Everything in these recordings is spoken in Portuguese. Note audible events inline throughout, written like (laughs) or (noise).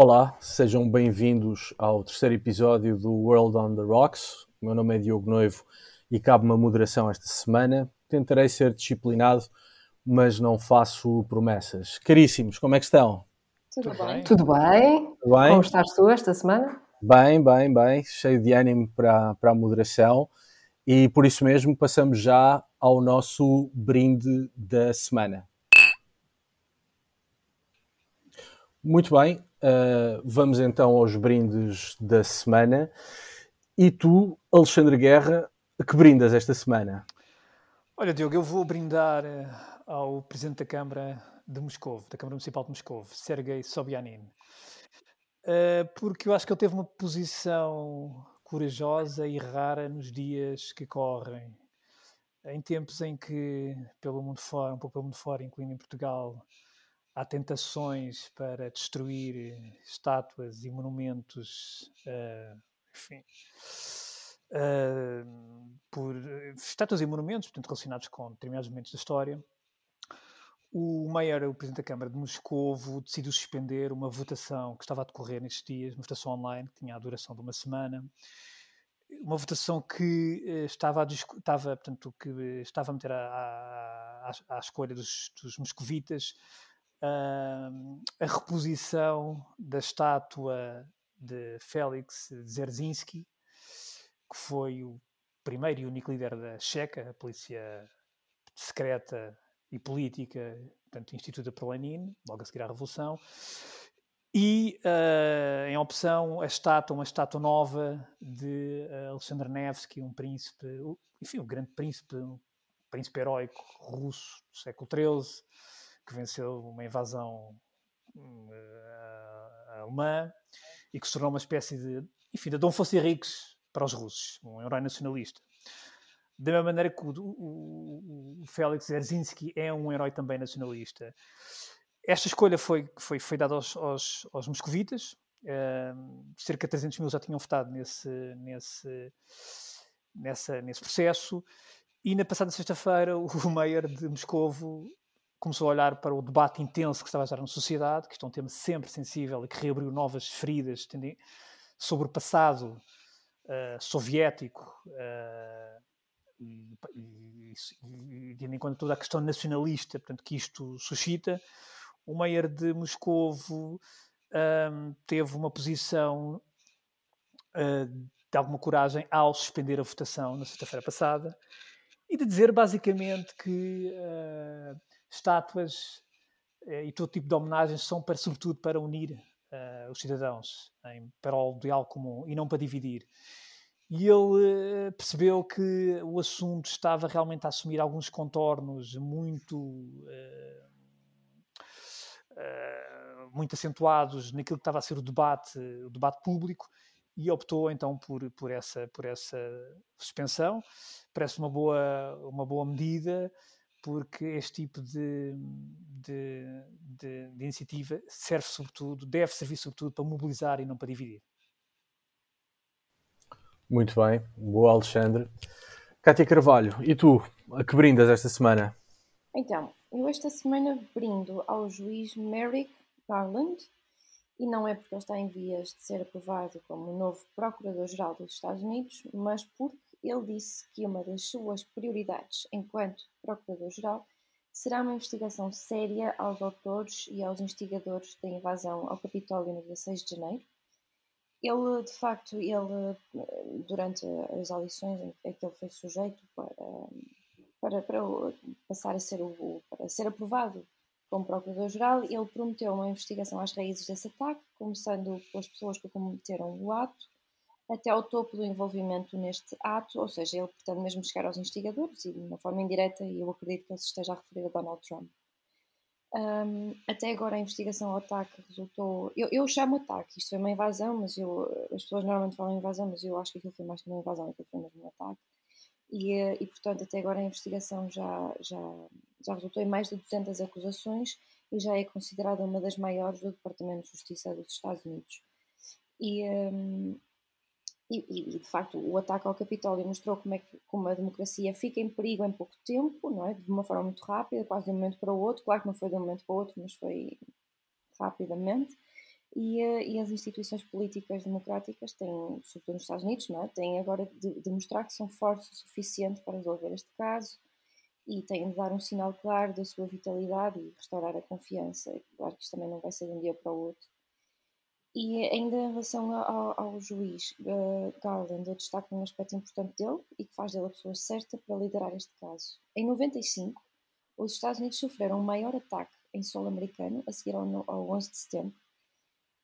Olá, sejam bem-vindos ao terceiro episódio do World on the Rocks. O meu nome é Diogo Noivo e cabe uma moderação esta semana. Tentarei ser disciplinado, mas não faço promessas. Caríssimos, como é que estão? Tudo, Tudo bem? Tudo bem? Tudo bem? Como estás tu esta semana? Bem, bem, bem. Cheio de ânimo para, para a moderação. E por isso mesmo passamos já ao nosso brinde da semana. Muito bem, Uh, vamos então aos brindes da semana. E tu, Alexandre Guerra, que brindas esta semana? Olha, Diogo, eu vou brindar uh, ao Presidente da Câmara de Moscou, da Câmara Municipal de Moscou, Sergei Sobyanin. Uh, porque eu acho que ele teve uma posição corajosa e rara nos dias que correm. Em tempos em que, pelo mundo fora, um pouco pelo mundo fora, incluindo em Portugal, há tentações para destruir estátuas e monumentos, uh, enfim, uh, por estátuas e monumentos portanto, relacionados com determinados momentos da história. O Mayor, o Presidente da Câmara de Moscovo, decidiu suspender uma votação que estava a decorrer nestes dias, uma votação online que tinha a duração de uma semana, uma votação que estava, a, estava, portanto, que estava a meter à, à escolha dos, dos moscovitas uh, a reposição da estátua de Félix Dzerzhinsky, que foi o primeiro e único líder da Checa, a polícia secreta e política, portanto, instituída por Lenin, logo a seguir à Revolução, e uh, em opção a estátua, uma estátua nova de uh, Alexander Nevsky, um príncipe, enfim, um grande príncipe, um príncipe heróico russo do século XIII, que venceu uma invasão uh, alemã e que se tornou uma espécie de, enfim, de Dom Fosse Henriques para os russos, um herói nacionalista. Da mesma maneira que o, o, o Félix Dzerzhinsky é um herói também nacionalista. Esta escolha foi, foi, foi dada aos, aos, aos moscovitas, uh, cerca de 300 mil já tinham votado nesse, nesse, nessa, nesse processo, e na passada sexta-feira (laughs) o mayor de Moscovo começou a olhar para o debate intenso que estava a gerar na sociedade, que isto é um tema sempre sensível e que reabriu novas feridas sobre o passado uh, soviético uh, e, e, e, tendo em conta toda a questão nacionalista portanto, que isto suscita, o Meyer de Moscovo um, teve uma posição uh, de alguma coragem ao suspender a votação na sexta-feira passada e de dizer basicamente que estátuas uh, e todo tipo de homenagens são para, sobretudo para unir uh, os cidadãos em, para o diálogo comum e não para dividir. E ele percebeu que o assunto estava realmente a assumir alguns contornos muito muito acentuados naquilo que estava a ser o debate, o debate público, e optou então por, por, essa, por essa suspensão. Parece uma boa, uma boa medida, porque este tipo de, de, de, de iniciativa serve sobretudo, deve servir sobretudo para mobilizar e não para dividir. Muito bem, boa Alexandre. Cátia Carvalho, e tu, a que brindas esta semana? Então, eu esta semana brindo ao juiz Merrick Garland, e não é porque ele está em vias de ser aprovado como novo Procurador-Geral dos Estados Unidos, mas porque ele disse que uma das suas prioridades enquanto Procurador-Geral será uma investigação séria aos autores e aos instigadores da invasão ao Capitólio no dia 6 de janeiro. Ele, de facto, ele, durante as audições em que ele foi sujeito para, para, para passar a ser, o, para ser aprovado como Procurador-Geral, ele prometeu uma investigação às raízes desse ataque, começando pelas pessoas que cometeram o ato, até ao topo do envolvimento neste ato, ou seja, ele pretende mesmo chegar aos instigadores e de uma forma indireta, e eu acredito que ele se esteja a referir a Donald Trump. Um, até agora a investigação ao ataque resultou. Eu, eu chamo ataque, isto foi uma invasão, mas eu, as pessoas normalmente falam invasão, mas eu acho que aquilo foi mais que uma invasão, aquilo foi mesmo um ataque. E, eh, e portanto, até agora a investigação já, já, já resultou em mais de 200 acusações e já é considerada uma das maiores do Departamento de Justiça dos Estados Unidos. E, um, e, e, de facto o ataque ao Capitólio mostrou como é que como a democracia fica em perigo em pouco tempo, não é? de uma forma muito rápida, quase de um momento para o outro. Claro que não foi de um momento para o outro, mas foi rapidamente. E, uh, e as instituições políticas democráticas têm, sobretudo nos Estados Unidos, não é? têm agora de, de mostrar que são fortes o suficiente para resolver este caso e têm de dar um sinal claro da sua vitalidade e restaurar a confiança. Claro que isto também não vai ser de um dia para o outro e ainda em relação ao, ao juiz uh, Garland, eu destaco um aspecto importante dele e que faz dele a pessoa certa para liderar este caso. Em 95, os Estados Unidos sofreram o maior ataque em solo americano, a seguir ao, ao 11 de setembro.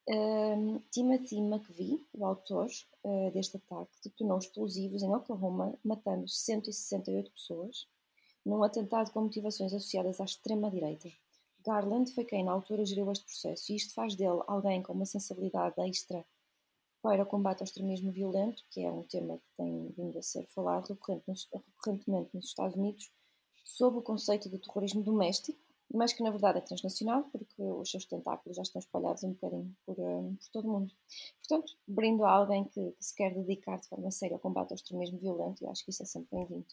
Um, Timothy McVeigh, o autor uh, deste ataque, detonou explosivos em Oklahoma, matando 168 pessoas, num atentado com motivações associadas à extrema-direita. Garland foi quem na altura geriu este processo e isto faz dele alguém com uma sensibilidade extra para o combate ao extremismo violento, que é um tema que tem vindo a ser falado recorrentemente nos Estados Unidos, sob o conceito de terrorismo doméstico, mas que na verdade é transnacional, porque os seus tentáculos já estão espalhados um bocadinho por, um, por todo o mundo. Portanto, brindo a alguém que, que, se quer dedicar de forma séria ao combate ao extremismo violento, e acho que isso é sempre bem-vindo.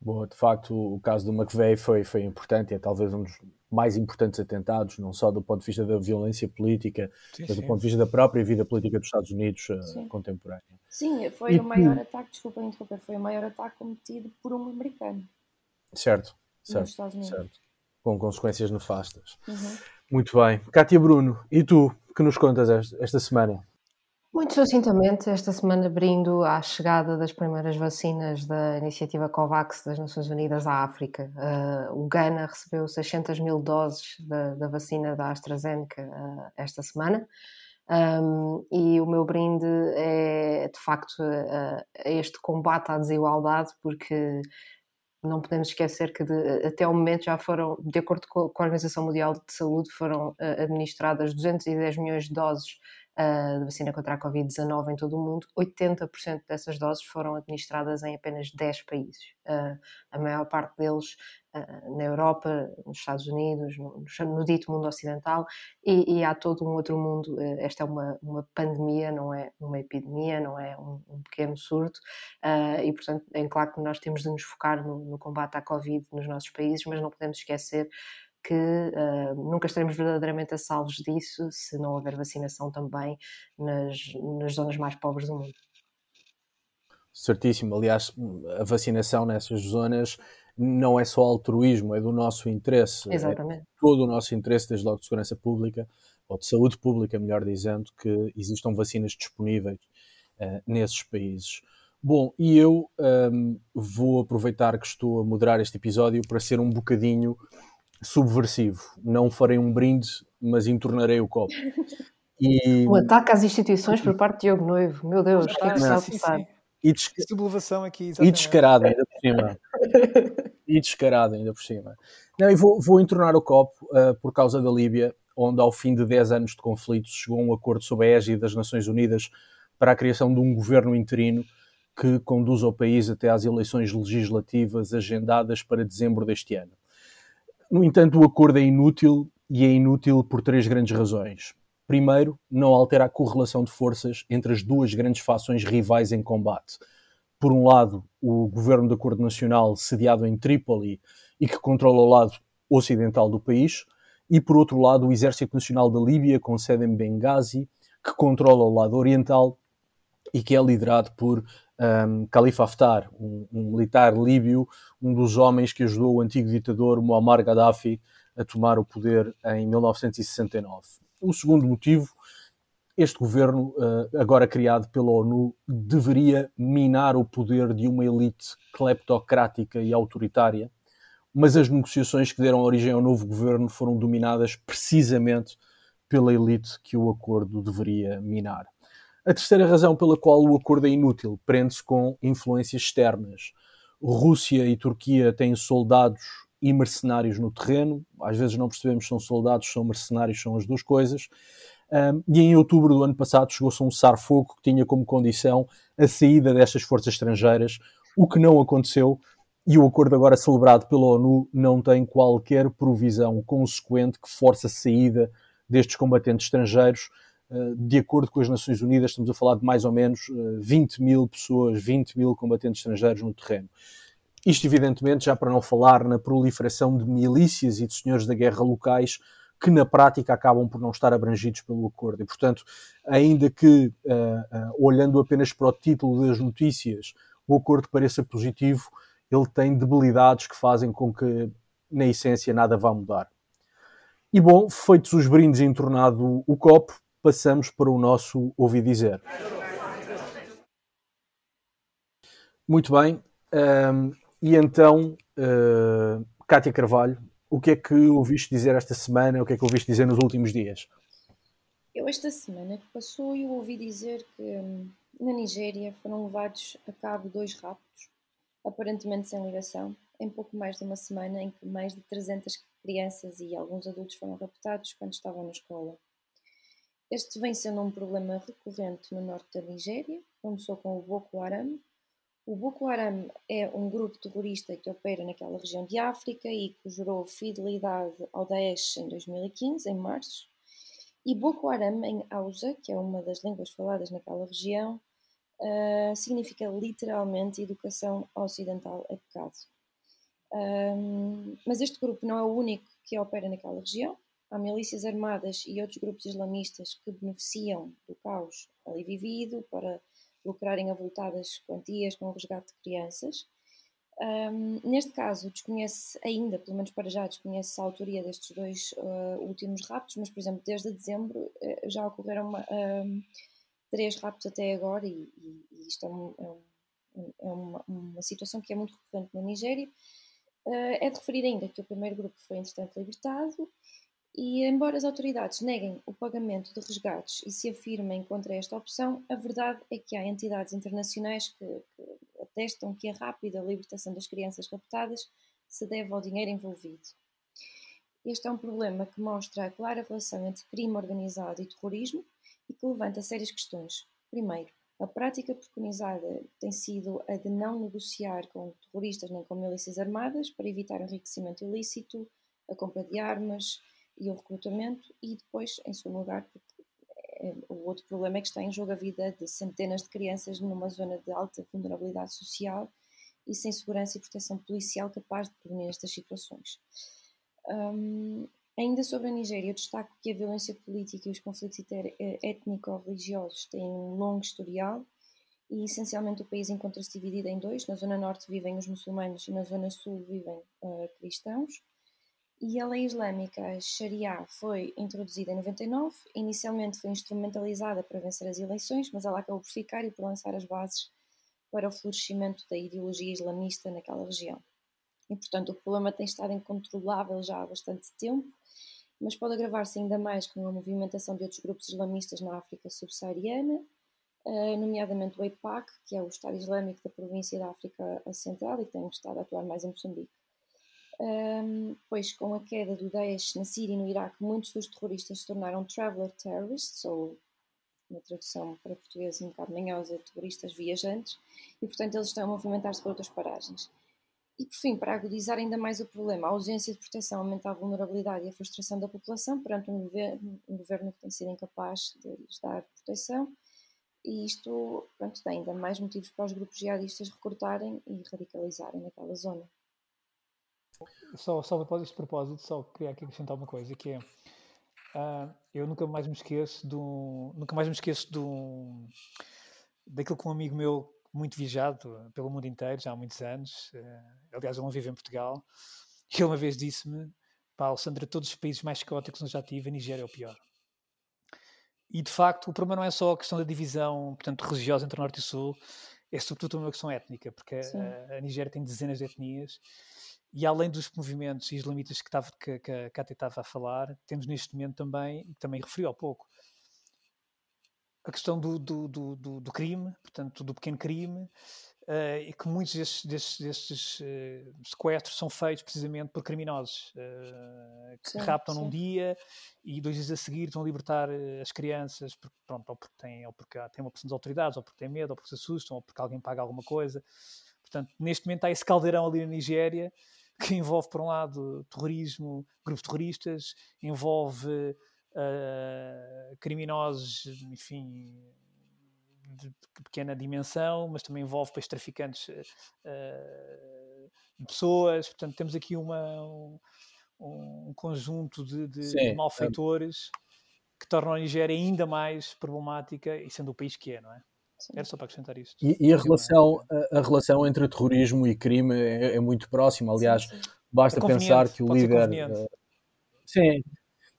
Boa, de facto, o caso do McVeigh foi, foi importante, é talvez um dos mais importantes atentados, não só do ponto de vista da violência política, sim, mas sim. do ponto de vista da própria vida política dos Estados Unidos uh, contemporânea. Sim, foi e, o maior ataque, desculpa interromper, foi o maior ataque cometido por um americano. Certo, certo, certo. Com consequências nefastas. Uhum. Muito bem. Cátia Bruno, e tu, que nos contas esta semana? Muito sucintamente, esta semana brindo à chegada das primeiras vacinas da iniciativa COVAX das Nações Unidas à África. Uh, o Ghana recebeu 600 mil doses da, da vacina da AstraZeneca uh, esta semana. Um, e o meu brinde é, de facto, uh, este combate à desigualdade, porque não podemos esquecer que de, até o momento já foram, de acordo com a Organização Mundial de Saúde, foram administradas 210 milhões de doses uh, de vacina contra a Covid-19 em todo o mundo, 80% dessas doses foram administradas em apenas 10 países. Uh, a maior parte deles uh, na Europa, nos Estados Unidos, no, no dito mundo ocidental, e, e, há todo um outro mundo. esta é uma, uma pandemia, não é uma epidemia, não é um, um pequeno surto, e portanto é claro que nós temos de nos focar no, no combate à Covid nos nossos países, mas não podemos esquecer que uh, nunca estaremos verdadeiramente a salvos disso se não houver vacinação também nas, nas zonas mais pobres do mundo. Certíssimo. Aliás, a vacinação nessas zonas não é só altruísmo, é do nosso interesse. É Exatamente. É todo o nosso interesse, desde logo de segurança pública, ou de saúde pública, melhor dizendo, que existam vacinas disponíveis uh, nesses países. Bom, e eu um, ehm, vou aproveitar que estou a moderar este episódio para ser um bocadinho subversivo. Não farei um brinde, mas entornarei o copo. (laughs) E... Um ataque às instituições por parte de Diogo Noivo. Meu Deus, o que é que está a passar? E, des... aqui, e descarado ainda por cima. e descarado ainda por cima. Não, e vou, vou entornar o copo uh, por causa da Líbia, onde ao fim de 10 anos de conflito chegou um acordo sob a égide das Nações Unidas para a criação de um governo interino que conduz o país até às eleições legislativas agendadas para dezembro deste ano. No entanto, o acordo é inútil e é inútil por três grandes razões. Primeiro, não altera a correlação de forças entre as duas grandes fações rivais em combate. Por um lado, o governo de acordo nacional sediado em Trípoli e que controla o lado ocidental do país, e por outro lado, o Exército Nacional da Líbia, com sede em Benghazi, que controla o lado oriental e que é liderado por um, Khalifa Haftar, um, um, militar líbio, um dos homens que ajudou o antigo ditador Muammar Gaddafi a tomar o poder em 1969. O segundo motivo, este governo, uh, agora criado pela ONU, deveria minar o poder de uma elite cleptocrática e autoritária, mas as negociações que deram origem ao novo governo foram dominadas precisamente pela elite que o acordo deveria minar. A terceira razão pela qual o acordo é inútil prende-se com influências externas. Rússia e Turquia têm soldados e mercenários no terreno. Às vezes não percebemos se são soldados, são mercenários, são as duas coisas. Um, e em outubro do ano passado chegou-se a um cessar-fogo que tinha como condição a saída destas forças estrangeiras, o que não aconteceu, e o acordo agora celebrado pela ONU não tem qualquer provisão consequente que force a saída destes combatentes estrangeiros. Uh, de acordo com as Nações Unidas, estamos a falar de mais ou menos uh, 20 mil pessoas, 20 mil combatentes estrangeiros no terreno. Isto, evidentemente, já para não falar na proliferação de milícias e de senhores da guerra locais que na prática acabam por não estar abrangidos pelo acordo. E, portanto, ainda que, uh, uh, olhando apenas para o título das notícias, o acordo pareça positivo, ele tem debilidades que fazem com que, na essência, nada vá mudar. E bom, feitos os brindes e entornado o copo, passamos para o nosso ouvir dizer. Muito bem. Um, e então, uh, Cátia Carvalho, o que é que ouviste dizer esta semana? O que é que ouviste dizer nos últimos dias? Eu, esta semana que passou, eu ouvi dizer que hum, na Nigéria foram levados a cabo dois raptos, aparentemente sem ligação, em pouco mais de uma semana, em que mais de 300 crianças e alguns adultos foram raptados quando estavam na escola. Este vem sendo um problema recorrente no norte da Nigéria, começou com o Boko Haram, o Boko Haram é um grupo terrorista que opera naquela região de África e que jurou fidelidade ao Daesh em 2015, em março. E Boko Haram, em Hausa, que é uma das línguas faladas naquela região, uh, significa literalmente educação ocidental é pecado. Um, mas este grupo não é o único que opera naquela região. Há milícias armadas e outros grupos islamistas que beneficiam do caos ali vivido para lucrarem avultadas quantias com o resgate de crianças. Um, neste caso, desconhece ainda, pelo menos para já, desconhece a autoria destes dois uh, últimos raptos, mas, por exemplo, desde dezembro uh, já ocorreram uma, um, três raptos até agora, e, e, e isto é, um, é, um, é uma, uma, situação que é muito recorrente na Nigéria. Uh, é de referir ainda que o primeiro grupo foi, entretanto, libertado e, embora as autoridades neguem o pagamento de resgates e se afirmem contra esta opção, a verdade é que há entidades internacionais que, que atestam que a rápida libertação das crianças raptadas se deve ao dinheiro envolvido. Este é um problema que mostra a clara relação entre crime organizado e terrorismo e que levanta sérias questões. Primeiro, a prática preconizada tem sido a de não negociar com terroristas nem com milícias armadas para evitar enriquecimento ilícito, a compra de armas e o recrutamento, e depois, em segundo lugar, é, o outro problema é que está em jogo a vida de centenas de crianças numa zona de alta vulnerabilidade social e sem segurança e proteção policial capaz de prevenir estas situações. Um, ainda sobre a Nigéria, eu destaco que a violência política e os conflitos eh, étnico-religiosos têm um longo historial e essencialmente o país encontra-se dividido em dois. Na zona norte vivem os muçulmanos e na zona sul vivem uh, cristãos. E a lei islâmica, a Sharia, foi introduzida em 99. Inicialmente foi instrumentalizada para vencer as eleições, mas ela acabou por ficar e por lançar as bases para o florescimento da ideologia islamista naquela região. E, portanto, o problema tem estado incontrolável já há bastante tempo, mas pode agravar-se ainda mais com a movimentação de outros grupos islamistas na África subsaariana, eh, nomeadamente o EIPAC, que é o Estado Islâmico da província da África Central e que tem estado a atuar mais em Moçambique. Um, pois com a queda do Daesh na Síria e no Iraque, muitos dos terroristas se tornaram traveler terrorists, ou na tradução para português um bocado manhosa, terroristas viajantes, e portanto eles estão a movimentar-se para outras paragens. E por fim, para agudizar ainda mais o problema, a ausência de proteção aumenta a vulnerabilidade e a frustração da população perante um governo, um governo que tem sido incapaz de lhes dar proteção, e isto pronto, dá ainda mais motivos para os grupos jihadistas recrutarem e radicalizarem naquela zona. Só, só após este propósito, só queria aqui acrescentar uma coisa, que é uh, eu nunca mais me esqueço um, nunca mais me esqueço de um, daquilo que um amigo meu muito viajado pelo mundo inteiro, já há muitos anos, uh, aliás ele não vive em Portugal, (laughs) ele uma vez disse-me, pá, Alessandra, todos os países mais caóticos onde já tive, a Nigéria é o pior. E de facto, o problema não é só a questão da divisão, portanto, religiosa entre Norte e Sul, é sobretudo uma questão étnica, porque a, a Nigéria tem dezenas de etnias e além dos movimentos islamitas que, estava, que, que a Cátia estava a falar, temos neste momento também, e também referiu há pouco, a questão do, do, do, do, crime, portanto, do pequeno crime, uh, e que muitos destes, destes, destes uh, sequestros são feitos precisamente por criminosos uh, que sim, raptam sim. num dia e dois dias a seguir estão a libertar as crianças, porque, pronto, ou porque têm, ou porque têm uma pressão das autoridades, ou porque têm medo, ou porque se assustam, ou porque alguém paga alguma coisa. Portanto, neste momento há esse caldeirão ali na Nigéria que envolve, por um lado, terrorismo, grupos terroristas, envolve uh, criminosos, enfim, de pequena dimensão, mas também envolve depois traficantes uh, de pessoas. Portanto, temos aqui uma, um, um conjunto de, de, Sim, de malfeitores é. que tornam a Nigéria ainda mais problemática e sendo o país que é, não é? Era só para acrescentar isto. E, e a, relação, a, a, relação entre terrorismo e crime é, é muito próxima. Aliás, sim, sim. basta é pensar que o líder. Uh, sim,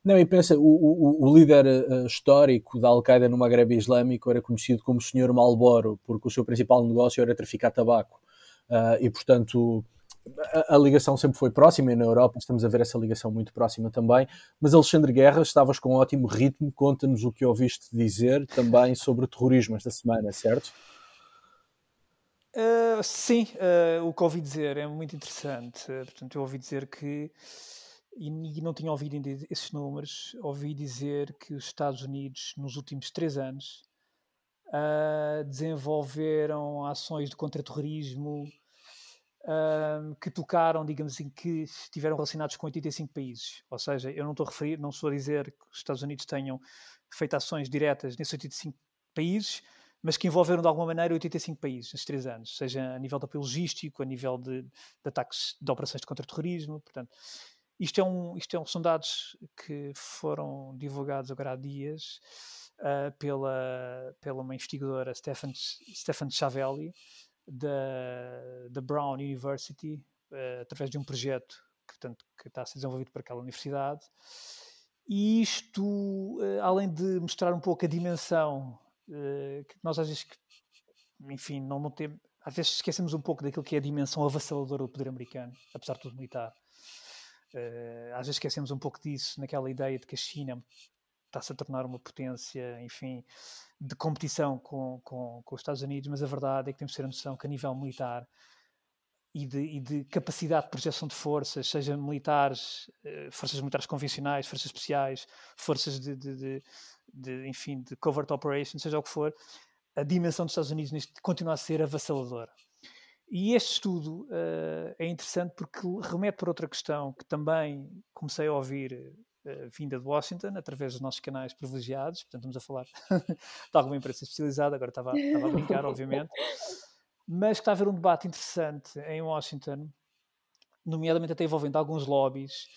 não, e pensa, o, o, o líder uh, histórico da Al-Qaeda no Maghreb Islâmico era conhecido como o Sr. Malboro, porque o seu principal negócio era traficar tabaco. Uh, e, portanto, a, a, ligação sempre foi próxima, e na Europa estamos a ver essa ligação muito próxima também. Mas, Alexandre Guerra, estavas com um ótimo ritmo, conta-nos o que ouviste dizer também sobre terrorismo esta semana, certo? Uh, sim, o que ouvi dizer é muito interessante. portanto, eu ouvi dizer que e, e não tinha ouvido ainda esses números, ouvi dizer que os Estados Unidos, nos últimos três anos, uh, desenvolveram ações de contra-terrorismo uh, que tocaram, digamos assim, que estiveram relacionados com 85 países. Ou seja, eu não estou a referir, não estou a dizer que os Estados Unidos tenham feito ações diretas nesses 85 países, mas que envolveram de alguma maneira 85 países nesses três anos, seja a nível de apoio logístico, a nível de, de ataques de operações de contra-terrorismo, portanto, isto, é um, isto é um, são dados que foram divulgados agora há dias uh, pela, pela uma investigadora, Stefan, Stefan Chavelli, da, da Brown University, uh, através de um projeto que, portanto, que está a ser desenvolvido por aquela universidade. E isto, uh, além de mostrar um pouco a dimensão que nós às vezes, enfim, não, não temos, às vezes esquecemos um pouco daquilo que é a dimensão avassaladora do poder americano, apesar de tudo militar. Às vezes esquecemos um pouco disso, naquela ideia de que a China está-se a tornar uma potência, enfim, de competição com, com, com, os Estados Unidos, mas a verdade é que temos que ter a noção que a nível militar e de, e de capacidade de projeção de forças, seja militares, uh, forças militares convencionais, forças especiais, forças de, de, de, enfim, de covert operations, seja o que for, a dimensão dos Estados Unidos neste, continua a ser avassaladora. E este estudo uh, é interessante porque remete para outra questão que também comecei a ouvir vinda de Washington, através dos nossos canais privilegiados, portanto estamos a falar (laughs) de alguma imprensa especializada, agora estava, estava a brincar, obviamente, mas que está a haver um debate interessante em Washington, nomeadamente até envolvendo alguns lobbies,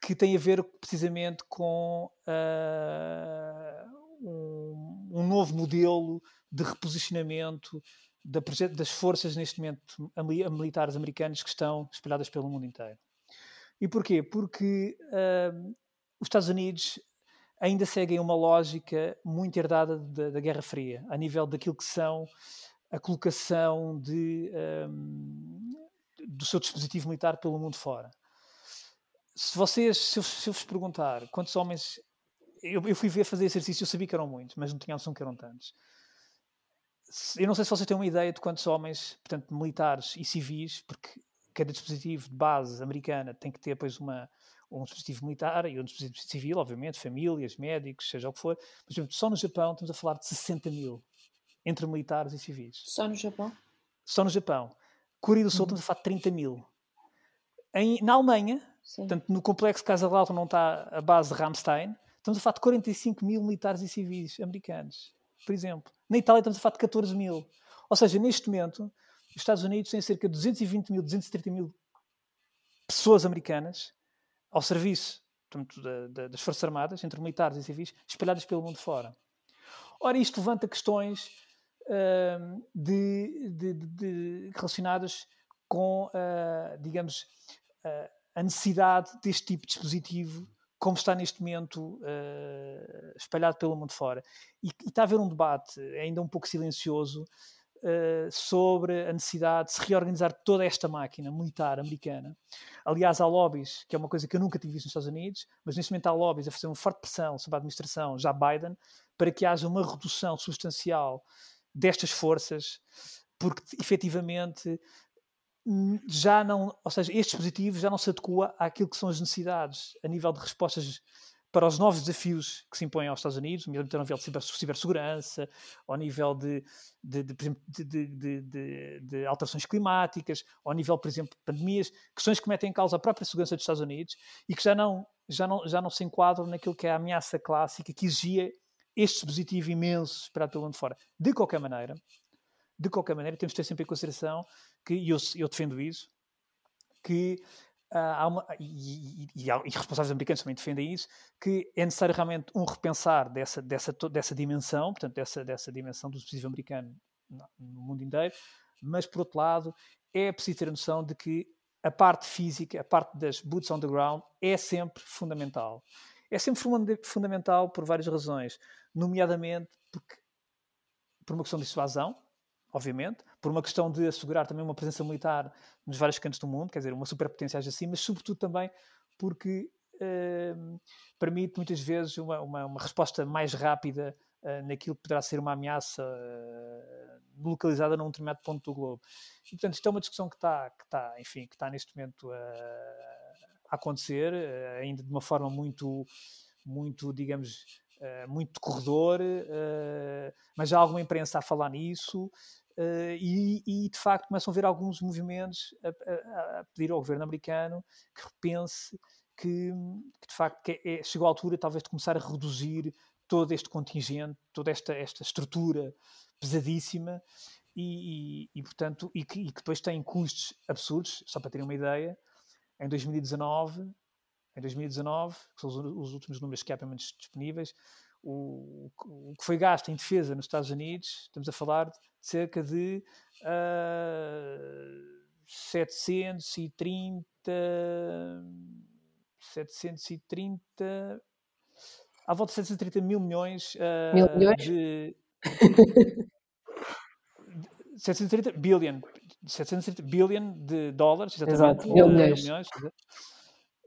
que tem a ver precisamente com uh, um, um novo modelo de reposicionamento da, das forças neste momento militares americanas que estão espalhadas pelo mundo inteiro. E porquê? Porque uh, os Estados Unidos ainda seguem uma lógica muito herdada da, da, Guerra Fria, a nível daquilo que são a colocação de, um, do seu dispositivo militar pelo mundo fora. Se vocês, se eu, se eu vos perguntar quantos homens. Eu, eu fui ver fazer exercício, eu sabia que eram muitos, mas não tinha noção que eram tantos eu não sei se vocês têm uma ideia de quantos homens, portanto, militares e civis, porque cada dispositivo de base americana tem que ter depois uma, um dispositivo militar e um dispositivo civil, obviamente, famílias, médicos, seja o que for. Mas, por exemplo, só no Japão estamos a falar de 60 mil entre militares e civis. Só no Japão? Só no Japão. Coreia do Sul uhum. estamos a falar de 30 mil. Em, na Alemanha, Sim. portanto, no complexo Casa Lato não está a base de Ramstein, estamos a falar de 45 mil militares e civis americanos por exemplo. Na Itália estamos a falar de 14 mil. Ou seja, neste momento, os Estados Unidos têm cerca de 220 mil, 230 mil pessoas americanas ao serviço portanto, da, da, das Forças Armadas, entre militares e civis, espalhadas pelo mundo fora. Ora, isto levanta questões uh, de, de, de, relacionadas com, uh, digamos, uh, a necessidade deste tipo de dispositivo como está neste momento uh, espalhado pelo mundo fora. E, e, está a haver um debate ainda um pouco silencioso uh, sobre a necessidade de se reorganizar toda esta máquina militar americana. Aliás, há lobbies, que é uma coisa que eu nunca tinha visto nos Estados Unidos, mas neste momento há lobbies a fazer uma forte pressão sobre a administração, já Biden, para que haja uma redução substancial destas forças, porque efetivamente hum, já não, ou seja, este dispositivo já não se adequa àquilo que são as necessidades a nível de respostas para os novos desafios que se impõem aos Estados Unidos, mesmo ao nível de ciber, cibersegurança, ao nível de, de, de, de, alterações climáticas, ao nível, por exemplo, de pandemias, questões que metem em causa a própria segurança dos Estados Unidos e que já não, já não, já não se enquadram naquilo que é a ameaça clássica que exigia este dispositivo imenso esperado pelo mundo fora. De qualquer maneira, de qualquer maneira, temos de ter sempre em consideração que, e eu, eu defendo isso, que há uma, e, e, e, responsáveis americanos também defendem isso, que é necessário realmente um repensar dessa, dessa, dessa dimensão, portanto, dessa, dessa dimensão do dispositivo americano no mundo inteiro, mas, por outro lado, é preciso ter a noção de que a parte física, a parte das boots on the ground, é sempre fundamental. É sempre fundamental por várias razões, nomeadamente porque, por uma questão de dissuasão, obviamente, por uma questão de assegurar também uma presença militar nos vários cantos do mundo, quer dizer, uma superpotência assim, mas sobretudo também porque uh, permite muitas vezes uma, uma, uma resposta mais rápida uh, naquilo que poderá ser uma ameaça uh, localizada num determinado ponto do globo. E, portanto, isto é uma discussão que está, que está enfim, que está neste momento a acontecer, ainda de uma forma muito, muito, digamos, muito corredor, mas já há alguma imprensa a falar nisso. Uh, e, e, de facto começam a ver alguns movimentos a, a, a pedir ao governo americano que repense que, que de facto que é, chegou a altura talvez de começar a reduzir todo este contingente, toda esta, esta estrutura pesadíssima e, e, e portanto e que, e que, depois tem custos absurdos, só para terem uma ideia, em 2019 em 2019, que são os, os últimos números que há pelo menos disponíveis, o, o, que foi gasto em defesa nos Estados Unidos, estamos a falar de cerca de uh, 730 730 à volta de 730 mil milhões, uh, mil milhões? de 730 billion 730 billion de dólares exatamente, Exato, mil milhões. milhões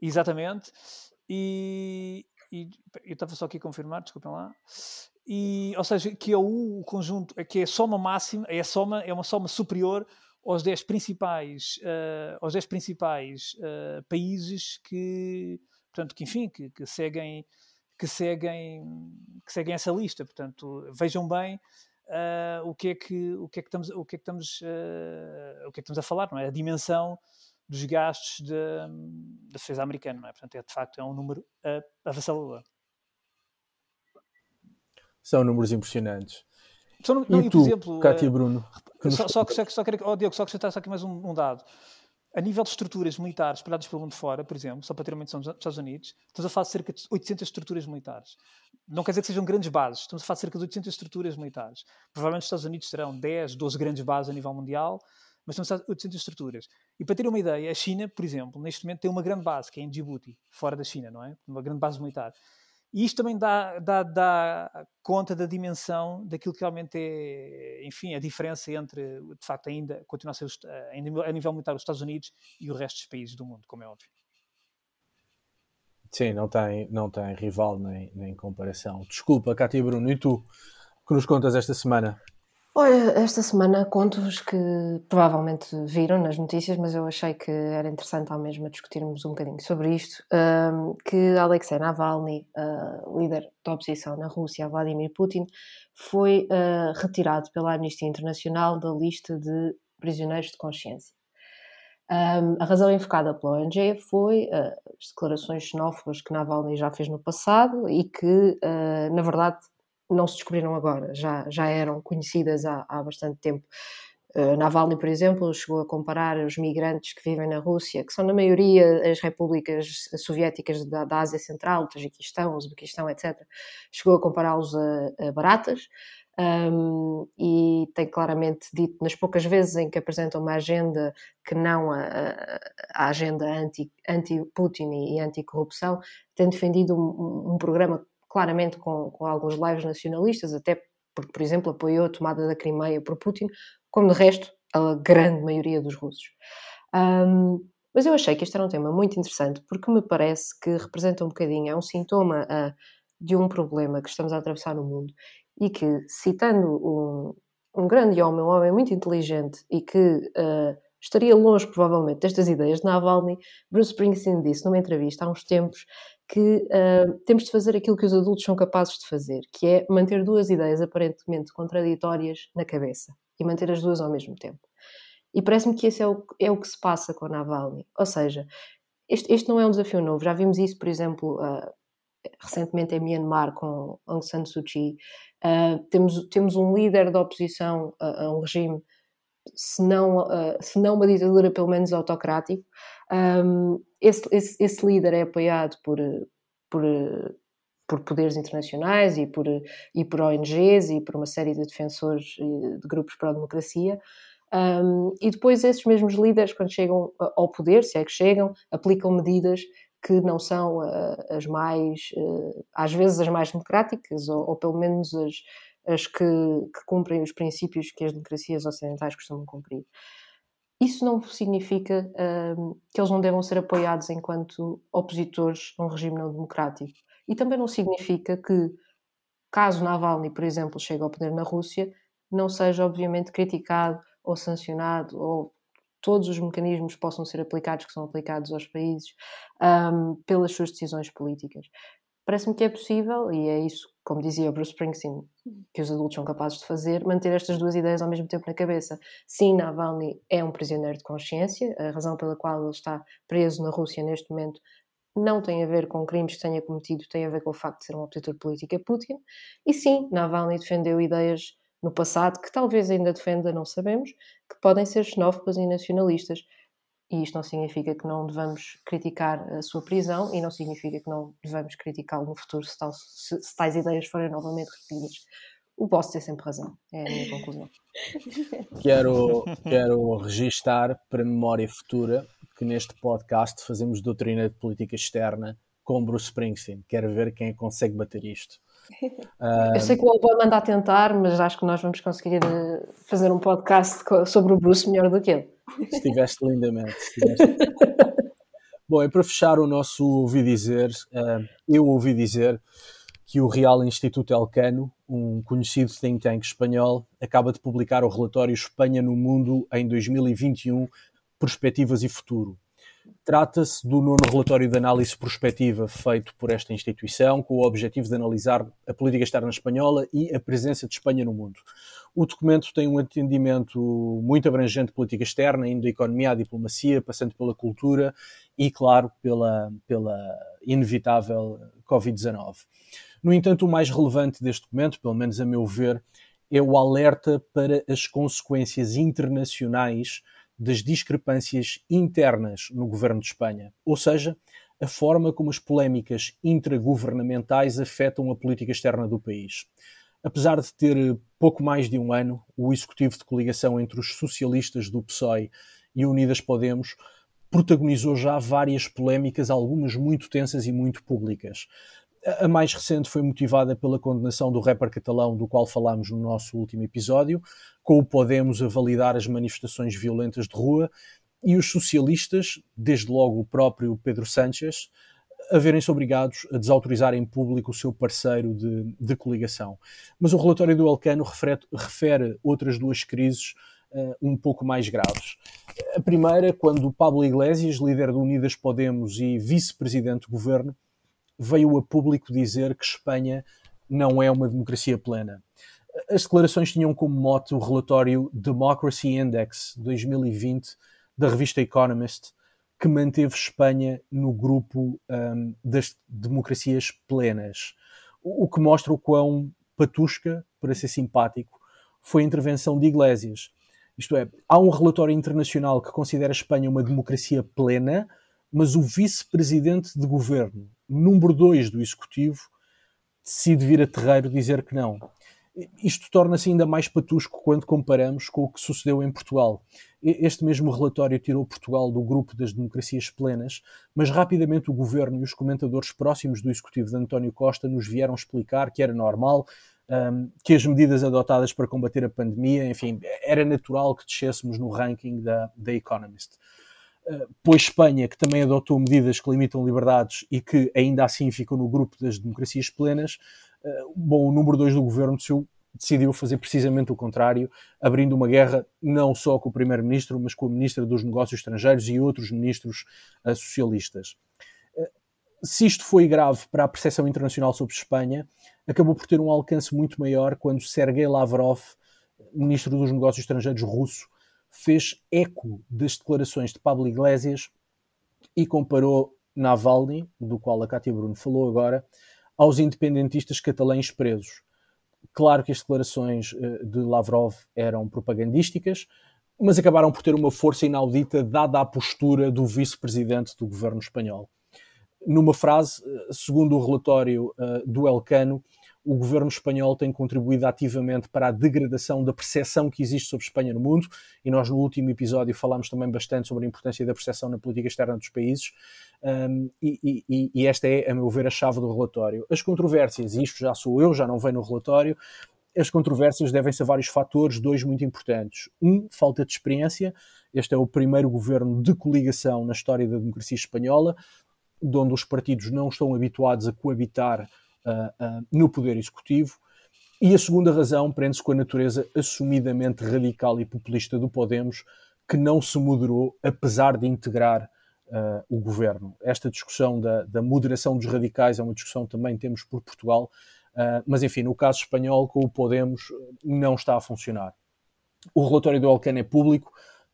exatamente e, e eu estava só aqui a confirmar, desculpem lá, e, ou seja, que é o conjunto, que é a soma máxima, é, soma, é uma soma superior aos 10 principais, uh, aos 10 principais uh, países que, portanto, que enfim, que, que, seguem que seguem que seguem essa lista, portanto, vejam bem uh, o que é que o que é que estamos o que é que estamos o que é que estamos a falar, não é? A dimensão dos gastos da defesa americana, não é? Portanto, é, de facto é um número avassalador. São números impressionantes. Só, não, e, tu, por exemplo, Cátia Bruno? Que só, só, só, só, quero, oh, Diego, só acrescentar só aqui mais um, um, dado. A nível de estruturas militares espalhadas pelo mundo fora, por exemplo, só para ter uma noção dos Estados Unidos, estamos a falar de cerca de 800 estruturas militares. Não quer dizer que sejam grandes bases, estamos a falar de cerca de 800 estruturas militares. Provavelmente os Estados Unidos terão 10, 12 grandes bases a nível mundial, mas de 800 estruturas. E para ter uma ideia, a China, por exemplo, neste momento tem uma grande base, que é em Djibouti, fora da China, não é? Uma grande base militar. E isto também dá, dá, dá conta da dimensão daquilo que realmente é, enfim, a diferença entre, de facto, ainda continuar a ser a nível militar os Estados Unidos e o resto dos países do mundo, como é óbvio. Sim, não tem, não tem rival nem, nem comparação. Desculpa, Cátia Bruno, e tu, que nos contas esta semana? Olha, esta semana conto-vos que provavelmente viram nas notícias, mas eu achei que era interessante ao mesmo discutirmos um bocadinho sobre isto, que Alexei Navalny, uh, líder da oposição na Rússia Vladimir Putin, foi uh, retirado pela Amnistia Internacional da lista de prisioneiros de consciência. Um, a razão invocada pela ONG foi uh, as declarações xenófobas que Navalny já fez no passado e que, na verdade, não se descobriram agora, já, já eram conhecidas há, há bastante tempo. Uh, Navalny, por exemplo, chegou a comparar os migrantes que vivem na Rússia, que são na maioria as repúblicas soviéticas da, da Ásia Central, Tajiquistão, Uzbequistão, etc. Chegou a compará-los a, a, baratas um, e tem claramente dito, nas poucas vezes em que apresenta uma agenda que não a, a agenda anti-Putin anti e anti-corrupção, tem defendido um, um programa claramente com, com alguns lives nacionalistas, até porque, por exemplo, apoiou a tomada da Crimeia por Putin, como de resto a grande maioria dos russos. Um, mas eu achei que este era um tema muito interessante porque me parece que representa um bocadinho, é um sintoma uh, de um problema que estamos a atravessar no mundo e que, citando um, um grande homem, um homem muito inteligente e que uh, estaria longe, provavelmente, destas ideias de Navalny, Bruce Springsteen disse numa entrevista há uns tempos que uh, temos de fazer aquilo que os adultos são capazes de fazer, que é manter duas ideias aparentemente contraditórias na cabeça e manter as duas ao mesmo tempo. E parece-me que esse é o, é o que se passa com a Navalny. Ou seja, este, este não é um desafio novo. Já vimos isso, por exemplo, uh, recentemente em Myanmar com Aung San Suu Kyi. Uh, temos, temos um líder da oposição a, a um regime, se não, uh, se não uma ditadura, pelo menos autocrático. Um, esse, esse, esse, líder é apoiado por, por, por poderes internacionais e por, e por ONGs e por uma série de defensores de grupos pró-democracia. Um, e depois esses mesmos líderes, quando chegam ao poder, se é que chegam, aplicam medidas que não são uh, as mais, uh, às vezes as mais democráticas, ou, ou pelo menos as, as que, que, cumprem os princípios que as democracias ocidentais costumam cumprir. Isso não significa uh, que eles não devam ser apoiados enquanto opositores a um regime não democrático. E também não significa que, caso Navalny, por exemplo, chegue ao poder na Rússia, não seja obviamente criticado ou sancionado ou todos os mecanismos possam ser aplicados que são aplicados aos países um, pelas suas decisões políticas. Parece-me que é possível, e é isso, como dizia Bruce Springsteen, que os adultos são capazes de fazer, manter estas duas ideias ao mesmo tempo na cabeça. Sim, Navalny é um prisioneiro de consciência, a razão pela qual ele está preso na Rússia neste momento não tem a ver com crimes que tenha cometido, tem a ver com o facto de ser um opositor político a Putin. E sim, Navalny defendeu ideias no passado, que talvez ainda defenda, não sabemos, que podem ser xenófobas e nacionalistas. E isto não significa que não devamos criticar a sua prisão e não significa que não devamos criticá-lo no futuro se, tal, se, se, tais ideias forem novamente repetidas. O boss tem sempre razão, é a minha conclusão. (laughs) Quero, quero registar para memória futura que neste podcast fazemos doutrina de política externa com Bruce Springsteen. Quero ver quem consegue bater isto. Eu sei que o Obama anda a tentar, mas acho que nós vamos conseguir eh, fazer um podcast sobre o Bruce melhor do que ele. Estiveste lindamente. Estiveste... (laughs) Bom, e para fechar o nosso ouvi dizer, eh, eu ouvi dizer que o Real Instituto Elcano, um conhecido think tank espanhol, acaba de publicar o relatório Espanha no Mundo em 2021, Perspectivas e Futuro. Trata-se do nono relatório de análise prospectiva feito por esta instituição, com o objetivo de analisar a política externa espanhola e a presença de Espanha no mundo. O documento tem um atendimento muito abrangente de política externa, indo da economia à diplomacia, passando pela cultura e, claro, pela, pela inevitável Covid-19. No entanto, o mais relevante deste documento, pelo menos a meu ver, é o alerta para as consequências internacionais das discrepâncias internas no governo de Espanha, ou seja, a forma como as polémicas intragovernamentais afetam a política externa do país. Apesar de ter pouco mais de um ano, o executivo de coligação entre os socialistas do PSOE e Unidas Podemos protagonizou já várias polémicas, algumas muito tensas e muito públicas. A mais recente foi motivada pela condenação do rapper catalão, do qual falámos no nosso último episódio, com o Podemos a validar as manifestações violentas de rua e os socialistas, desde logo o próprio Pedro Sánchez, a verem-se obrigados a desautorizar em público o seu parceiro de, de coligação. Mas o relatório do Elcano refere, refere outras duas crises uh, um pouco mais graves. A primeira, quando Pablo Iglesias, líder de Unidas Podemos e vice-presidente do governo, veio a público dizer que Espanha não é uma democracia plena. As declarações tinham como mote o relatório Democracy Index 2020 da revista Economist, que manteve Espanha no grupo um, das democracias plenas. O, que mostra o quão patusca, para ser simpático, foi a intervenção de Iglesias. Isto é, há um relatório internacional que considera a Espanha uma democracia plena, mas o vice-presidente de governo, número 2 do executivo, decide vir a terreiro dizer que não. Isto torna-se ainda mais patusco quando comparamos com o que sucedeu em Portugal. Este mesmo relatório tirou Portugal do grupo das democracias plenas, mas rapidamente o governo e os comentadores próximos do executivo de António Costa nos vieram explicar que era normal, um, que as medidas adotadas para combater a pandemia, enfim, era natural que descêssemos no ranking da, da Economist. Pois Espanha, que também adotou medidas que limitam liberdades e que ainda assim ficou no grupo das democracias plenas, uh, bom, o número 2 do governo decidiu fazer precisamente o contrário, abrindo uma guerra não só com o primeiro-ministro, mas com a ministra dos Negócios Estrangeiros e outros ministros uh, socialistas. se isto foi grave para a percepção internacional sobre Espanha, acabou por ter um alcance muito maior quando Sergei Lavrov, ministro dos Negócios Estrangeiros russo, fez eco das declarações de Pablo Iglesias e comparou Navalny, do qual a Cátia Bruno falou agora, aos independentistas catalães presos. Claro que as declarações eh, de Lavrov eram propagandísticas, mas acabaram por ter uma força inaudita dada a postura do vice-presidente do governo espanhol. Numa frase, eh, segundo o relatório uh, do Elcano, o governo espanhol tem contribuído ativamente para a degradação da percepção que existe sobre Espanha no mundo, e nós no último episódio falámos também bastante sobre a importância da percepção na política externa dos países, um, e, e, e, esta é, a meu ver, a chave do relatório. As controvérsias, e isto já sou eu, já não vem no relatório, as controvérsias devem-se a vários fatores, dois muito importantes. Um, falta de experiência. Este é o primeiro governo de coligação na história da democracia espanhola, onde os partidos não estão habituados a coabitar uh, no poder executivo. E a segunda razão prende-se com a natureza assumidamente radical e populista do Podemos, que não se moderou, apesar de integrar uh, o governo. Esta discussão da, da, moderação dos radicais é uma discussão que também temos por Portugal, uh, mas enfim, no caso espanhol, com o Podemos, não está a funcionar. O relatório do Alcan é público,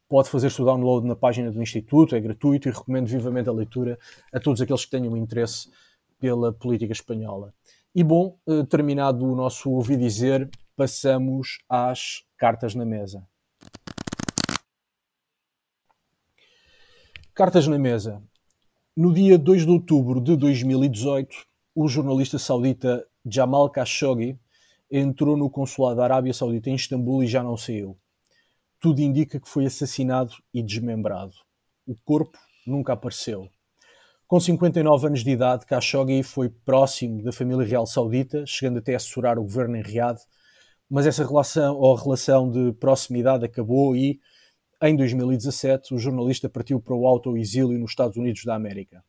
pode fazer-se o download na página do Instituto, é gratuito e recomendo vivamente a leitura a todos aqueles que tenham interesse pela política espanhola. E bom, eh, terminado o nosso ouvi dizer, passamos às cartas na mesa. Cartas na mesa. No dia 2 de outubro de 2018, o jornalista saudita Jamal Khashoggi entrou no consulado da Arábia Saudita em Istambul e já não saiu. Tudo indica que foi assassinado e desmembrado. O corpo nunca apareceu. Com 59 anos de idade, Khashoggi foi próximo da família real saudita, chegando até a assessorar o governo em Riad, mas essa relação ou relação de proximidade acabou e, em 2017, o jornalista partiu para o autoexílio nos Estados Unidos da América.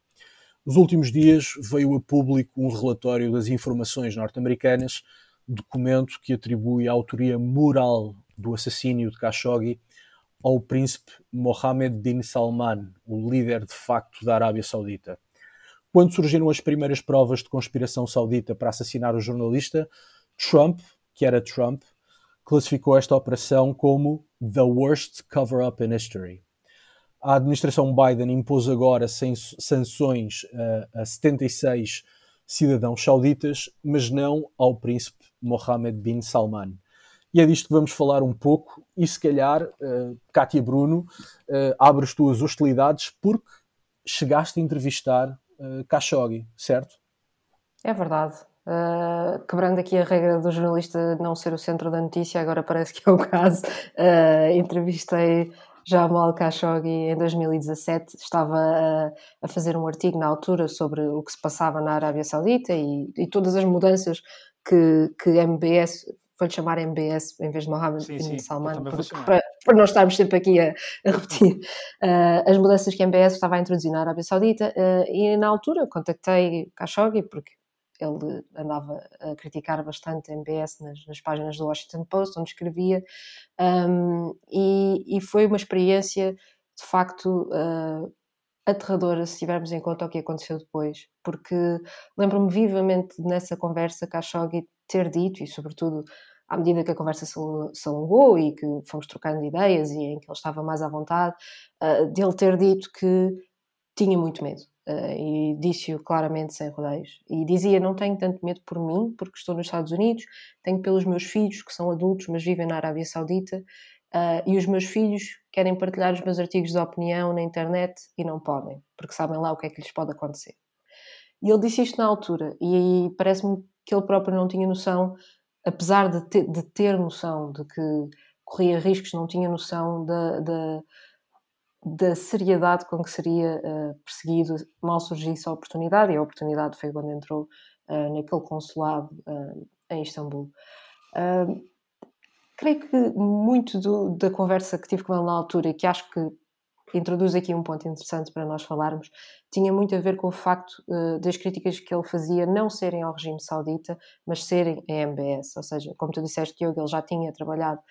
Nos últimos dias veio a público um relatório das informações norte-americanas, documento que atribui a autoria moral do assassínio de Khashoggi ao príncipe Mohammed bin Salman, o líder de facto da Arábia Saudita. Quando surgiram as primeiras provas de conspiração saudita para assassinar o jornalista, Trump, que era Trump, classificou esta operação como the worst cover-up in history. A administração Biden impôs agora sanções a 76 cidadãos sauditas, mas não ao príncipe Mohammed bin Salman. E é disto que vamos falar um pouco. E se calhar, uh, Cátia Bruno, uh, abre as tuas hostilidades porque chegaste a entrevistar uh, Khashoggi, certo? É verdade. Uh, quebrando aqui a regra do jornalista não ser o centro da notícia, agora parece que é o caso. Uh, entrevistei Jamal Khashoggi em 2017. Estava a, a, fazer um artigo na altura sobre o que se passava na Arábia Saudita e, e todas as mudanças que, que MBS vou-lhe chamar MBS em vez de Mohammed sim, bin Salman, para, para não estarmos sempre aqui a, a repetir uh, as mudanças que a MBS estava a introduzir na Arábia Saudita. Uh, e na altura contactei Khashoggi, porque ele andava a criticar bastante a MBS nas, nas páginas do Washington Post, onde escrevia, um, e, e, foi uma experiência de facto uh, aterradora se tivermos em conta o que aconteceu depois, porque lembro-me vivamente nessa conversa Khashoggi ter dito, e sobretudo à medida que a conversa se alongou e que fomos trocando ideias e em que ele estava mais à vontade, uh, dele ter dito que tinha muito medo. Uh, e disse-o claramente sem rodeios. E dizia: Não tenho tanto medo por mim, porque estou nos Estados Unidos, tenho pelos meus filhos, que são adultos, mas vivem na Arábia Saudita, uh, e os meus filhos querem partilhar os meus artigos de opinião na internet e não podem, porque sabem lá o que é que lhes pode acontecer. E ele disse isto na altura, e parece-me que ele próprio não tinha noção, apesar de ter, de ter noção de que corria riscos, não tinha noção da, da, da seriedade com que seria uh, perseguido mal surgisse a oportunidade, e a oportunidade foi quando entrou uh, naquele consulado em Istambul. Uh, creio que muito do, da conversa que tive com ele na altura, que acho que introduz aqui um ponto interessante para nós falarmos, tinha muito a ver com o facto uh, das críticas que ele fazia não serem ao regime saudita, mas serem a MBS. Ou seja, como tu disseste, Diogo, ele já tinha trabalhado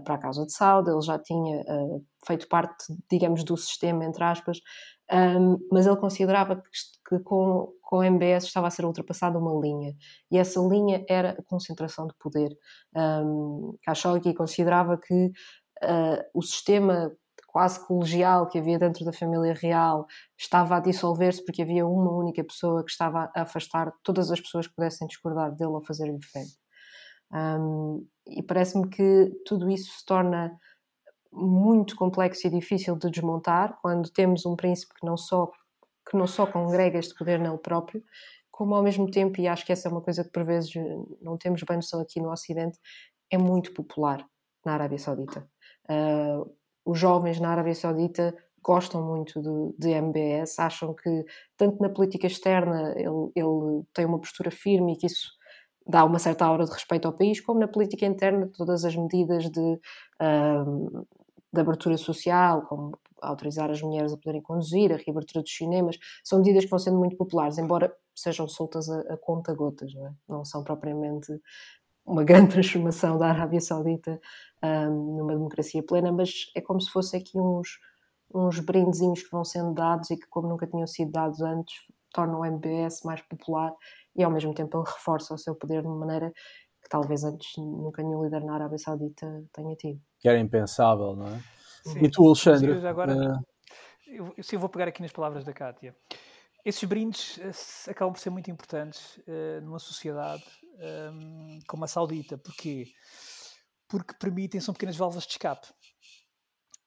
para a causa de Saud, ele já tinha uh, feito parte, digamos, do sistema, entre aspas, mas ele considerava que, que, com, com a MBS estava a ser ultrapassada uma linha, e essa linha era a concentração de poder. Um, Khashoggi considerava que o sistema quase colegial que havia dentro da família real estava a dissolver-se porque havia uma única pessoa que estava a afastar todas as pessoas que pudessem discordar dele ou fazer diferente. Um, e parece-me que tudo isso se torna muito complexo e difícil de desmontar quando temos um príncipe que não só que não só congrega este poder nele próprio, como ao mesmo tempo, e acho que essa é uma coisa que por vezes não temos bem noção aqui no Ocidente, é muito popular na Arábia Saudita. Uh, os jovens na Arábia Saudita gostam muito de, de MBS, acham que tanto na política externa ele, ele tem uma postura firme e que isso dá uma certa aura de respeito ao país, como na política interna, todas as medidas de, um, de abertura social, como autorizar as mulheres a poderem conduzir, a reabertura dos cinemas, são medidas que vão sendo muito populares, embora sejam soltas a, a conta gotas, não, é? não são propriamente uma (laughs) grande transformação da Arábia Saudita um, numa democracia plena, mas é como se fosse aqui uns, uns brindezinhos que vão sendo dados e que, como nunca tinham sido dados antes, tornam o MBS mais popular e, ao mesmo tempo, ele reforça o seu poder de uma maneira que talvez antes nunca nenhum líder na Arábia Saudita tenha tido. Que era impensável, não é? Sim. E tu, Alexandre? Sim, agora, uh... eu, eu, sim, vou pegar aqui nas palavras da Kátia. Esses brindes uh, acabam por ser muito importantes uh, numa sociedade um, como a saudita. Porquê? Porque permitem, são pequenas válvulas de escape.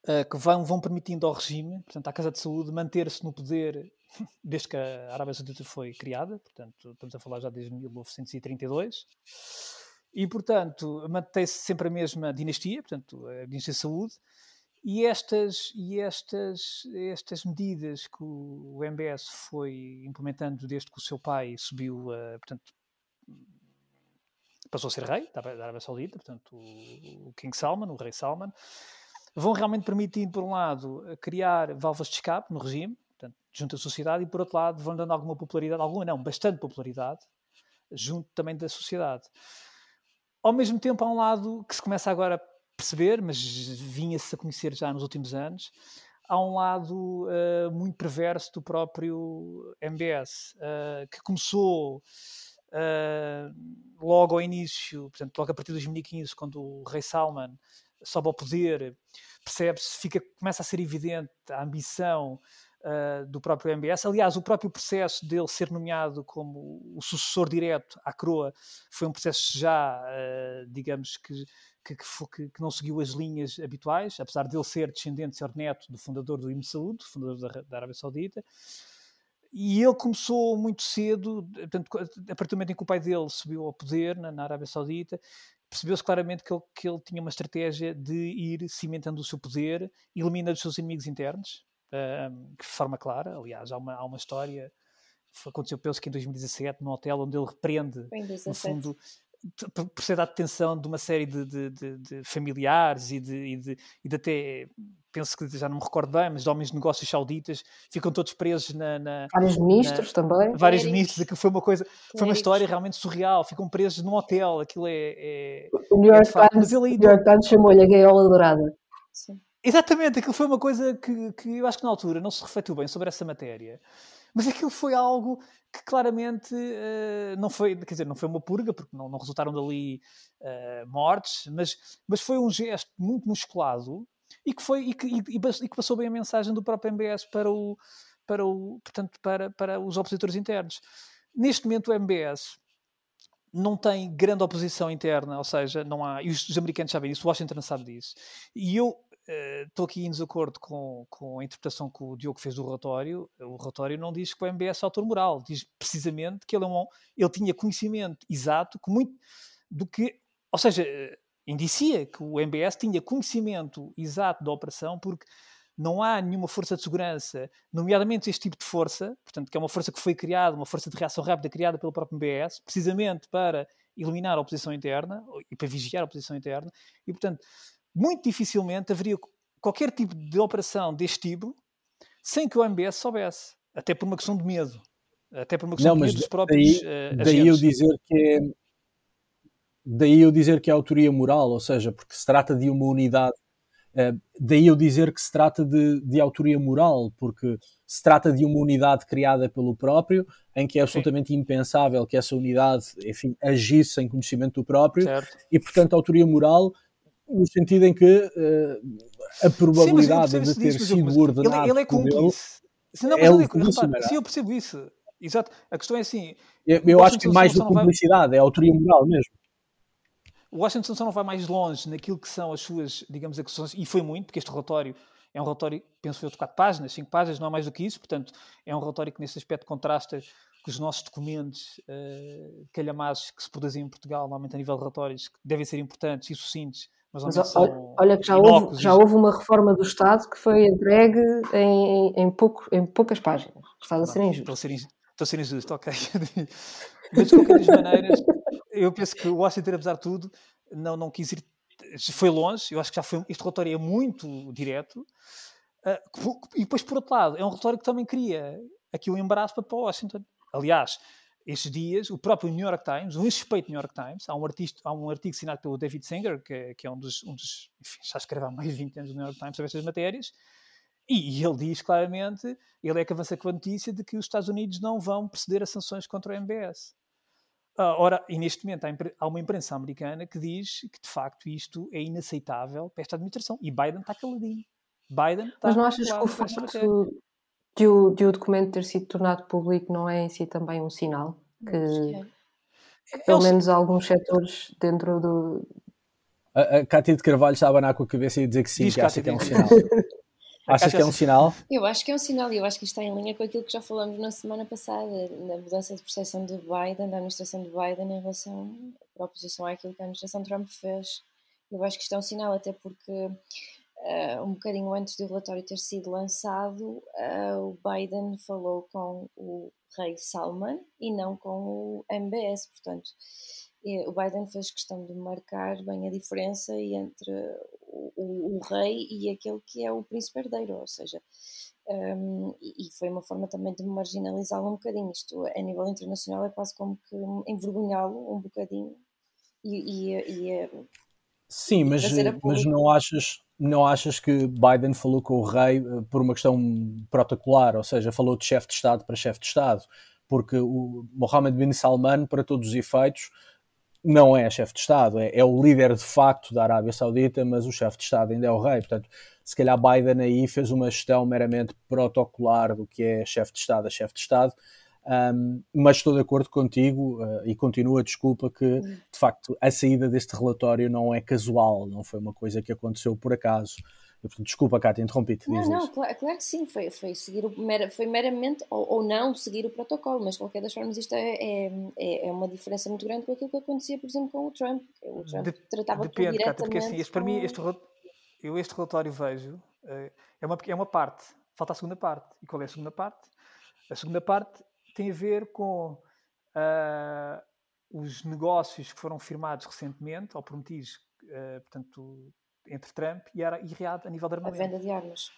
Uh, que vão, vão permitindo ao regime, portanto, à Casa de Saúde, manter-se no poder (laughs) desde que a Arábia Saudita foi criada, portanto, estamos a falar já desde 1932, e, portanto, mantém-se sempre a mesma dinastia, portanto, a dinastia de saúde, e estas, e estas, estas medidas que o, MBS foi implementando desde que o seu pai subiu, uh, portanto, passou a ser rei da Arábia Saudita, portanto, o, King Salman, o rei Salman, vão realmente permitindo, por um lado, criar válvulas de escape no regime, portanto, junto à sociedade, e por outro lado, vão dando alguma popularidade, alguma não, bastante popularidade, junto também da sociedade. Ao mesmo tempo, há um lado que se começa agora a perceber, mas vinha-se a conhecer já nos últimos anos, há um lado uh, muito perverso do próprio MBS, uh, que começou uh, logo ao início, portanto, logo a partir de 2015, quando o rei Salman sobe ao poder, percebe-se, fica, começa a ser evidente a ambição uh, do próprio MBS. Aliás, o próprio processo dele ser nomeado como o sucessor direto à coroa foi um processo já, uh, digamos que que, que, que, não seguiu as linhas habituais, apesar de ele ser descendente, ser neto do fundador do IM Saúde, fundador da, da Arábia Saudita. E ele começou muito cedo, portanto, a partir do momento em que o pai dele subiu ao poder na, na Arábia Saudita, percebeu-se claramente que ele, que ele, tinha uma estratégia de ir cimentando o seu poder, eliminando os seus inimigos internos, um, de forma clara. Aliás, há uma, há uma história, aconteceu, penso que em 2017, no hotel onde ele repreende, no fundo, por ser da detenção de uma série de, de, de, de familiares e de, e, de, e de até, penso que já não me recordo bem, mas de homens de negócios sauditas, ficam todos presos na. na vários ministros na, também. Vários ministros, aquilo foi uma coisa, foi uma história realmente surreal, ficam presos num hotel, aquilo é. é o New York, é Times, ele, New York Times chamou-lhe a gaiola dourada. Sim. Exatamente, aquilo foi uma coisa que, que eu acho que na altura não se refletiu bem sobre essa matéria. Mas aquilo foi algo que claramente uh, não foi, quer dizer, não foi uma purga, porque não, não resultaram dali uh, mortes, mas, mas foi um gesto muito musculado e que, foi, e que, e, e que passou bem a mensagem do próprio MBS para, o, para, o, portanto, para, para os opositores internos. Neste momento, o MBS não tem grande oposição interna, ou seja, não há, e os, os americanos sabem isso, o Washington sabe disso. E eu estou aqui em desacordo com, com a interpretação que o Diogo fez do relatório. O relatório não diz que o MBS é autor moral, diz precisamente que ele, é um, ele tinha conhecimento exato que muito, do que, ou seja, uh, indicia que o MBS tinha conhecimento exato da operação, porque não há nenhuma força de segurança, nomeadamente este tipo de força, portanto, que é uma força que foi criada, uma força de reação rápida criada pelo próprio MBS, precisamente para eliminar a oposição interna e para vigiar a oposição interna, e portanto, muito dificilmente haveria qualquer tipo de operação deste tipo sem que o MBS soubesse, até por uma questão de medo, até por uma questão não, de medo dos próprios daí, uh, daí eu dizer que é daí eu dizer que é autoria moral, ou seja, porque se trata de uma unidade Uh, daí eu dizer que se trata de, de, autoria moral, porque se trata de uma unidade criada pelo próprio, em que é absolutamente Sim. impensável que essa unidade, enfim, agisse sem conhecimento do próprio, certo. e portanto autoria moral no sentido em que uh, a probabilidade Sim, de ter disso, sido ordenado ele, ele é cúmplice. Sim, não, é, ele, repara, sim, eu percebo isso. Exato. A questão é assim. Eu, eu acho que mais do que cumplicidade, vai... é autoria moral mesmo o Washington só não vai mais longe naquilo que são as suas, digamos, acusações, e foi muito, porque este relatório é um relatório, penso eu, de 4 páginas, 5 páginas, não é mais do que isso, portanto, é um relatório que nesse aspecto contrasta com os nossos documentos uh, calhamados que se produzem em Portugal, normalmente a nível de relatórios, que devem ser importantes e sucintos, mas, mas olha, que já houve, já houve uma reforma do Estado que foi entregue em, em, pouco, em poucas páginas. Está a ser injusto. Estou a ser injusto, ok. (laughs) mas de qualquer das maneiras, eu penso que o Washington, apesar de tudo, não, não quis ir. Foi longe, eu acho que já foi. Este relatório é muito direto. Uh, e depois, por outro lado, é um relatório que também cria aqui um embaraço para Washington. Aliás, estes dias, o próprio New York Times, um suspeito New York Times, há um, artista, há um artigo assinado pelo David Singer, que, que é um dos, um dos enfim, já escreve há mais de 20 anos no New York Times sobre estas matérias, e, e ele diz claramente, ele é que avança com a notícia de que os Estados Unidos não vão proceder a sanções contra o MBS. Uh, ora, e neste momento há, há, uma imprensa americana que diz que de facto isto é inaceitável para esta administração. E Biden está caladinho. Biden está Mas não achas que o facto de o, de o documento ter sido tornado público não é em si também um sinal? Que, é. que pelo menos alguns setores dentro do. A, a Cátia de Carvalho estava a abanar com a cabeça e dizer que sim, diz que acha que é um sinal. (laughs) Achas que é um sinal? Eu acho que é um sinal e eu acho que isto está em linha com aquilo que já falamos na semana passada, na mudança de percepção de Biden, da administração de Biden em relação à oposição àquilo que a administração Trump fez. Eu acho que isto é um sinal, até porque uh, um bocadinho antes do relatório ter sido lançado, uh, o Biden falou com o rei Salman e não com o MBS, portanto o Biden fez questão de marcar bem a diferença entre o, o, o rei e aquele que é o príncipe herdeiro, ou seja, um, e, foi uma forma também de marginalizá-lo um bocadinho. Isto, a nível internacional, é quase como que envergonhá-lo um bocadinho e, e, e é Sim, mas, mas não, achas, não achas que Biden falou com o rei eh, por uma questão protocolar, ou seja, falou de chefe de Estado para chefe de Estado, porque o Mohammed bin Salman, para todos os efeitos, não é chefe de Estado, é, é, o líder de facto da Arábia Saudita, mas o chefe de Estado ainda é o rei. Portanto, se calhar Biden aí fez uma gestão meramente protocolar do que é chefe de Estado a chefe de Estado, um, mas estou de acordo contigo uh, e continuo a desculpa que, de facto, a saída deste relatório não é casual, não foi uma coisa que aconteceu por acaso. Portanto, desculpa, Cátia, interrompi-te. Não, não, claro, claro, que sim, foi, foi, seguir o, foi meramente, ou, ou não seguir o protocolo, mas de qualquer das formas isto é, é, é uma diferença muito grande com aquilo que acontecia, por exemplo, com o Trump. O Trump de, tratava depende, tudo diretamente. porque assim, este, para mim, este, eu este relatório vejo, eh, é uma, é uma parte, falta a segunda parte. E qual é a segunda parte? A segunda parte tem a ver com uh, os negócios que foram firmados recentemente, ou prometidos, uh, portanto, entre Trump e, e Riad a nível de armamento. A venda de armas.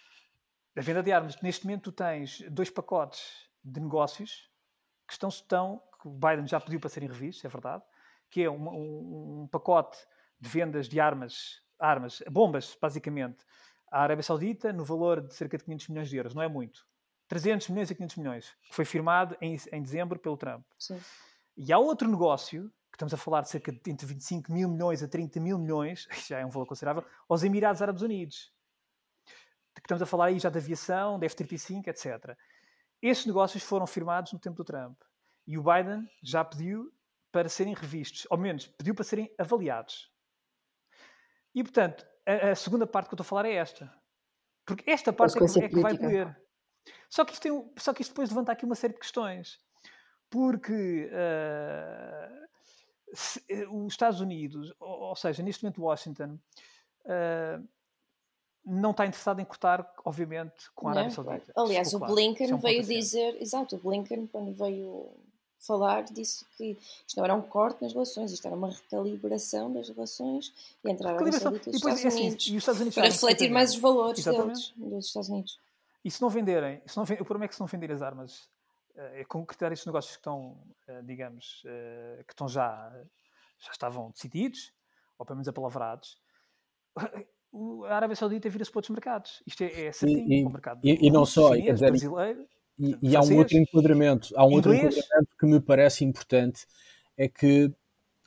A venda de armas. Neste momento tu tens dois pacotes de negócios que estão, estão que o Biden já pediu para serem revistos, é verdade, que é um, um, um pacote de vendas de armas, armas, bombas, basicamente, à Arábia Saudita, no valor de cerca de 500 milhões de euros, não é muito. 300 milhões a 500 milhões, que foi firmado em, em dezembro pelo Trump. Sim. E há outro negócio estamos a falar de cerca de entre 25 mil milhões a 30 mil milhões, (laughs) já é um valor considerável, aos Emirados Árabes Unidos. Estamos a falar aí já de aviação, de F-35, etc. Estes negócios foram firmados no tempo do Trump. E o Biden já pediu para serem revistos, ou menos, pediu para serem avaliados. E, portanto, a, a segunda parte que eu estou a falar é esta. Porque esta parte é que, é que, vai doer. Só que, isto tem, só que isto depois levanta aqui uma série de questões. Porque uh, se, eh, os Estados Unidos, ou, ou, seja, neste momento Washington, uh, não está interessado em cortar, obviamente, com a Arábia Saudita. Aliás, o Blinken é um veio dizer, exato, o Blinken, quando veio falar disso que isto não era um corte nas relações, isto era uma recalibração das relações entre a Arábia Saudita e os Estados, é assim, Unidos, e os Estados Unidos para refletir mais os valores deles, dos Estados Unidos. E se não venderem, se não, o problema é que se não venderem as armas, é concretizar estes negócios que estão, digamos, que estão já, já estavam decididos, ou pelo menos apalavrados, (laughs) a Arábia Saudita vira-se para outros mercados. Isto é, é certinho, e, o mercado e, e não só, chinês, dizer, brasileiro. E, e há um outro enquadramento, há um outro enquadramento que me parece importante, é que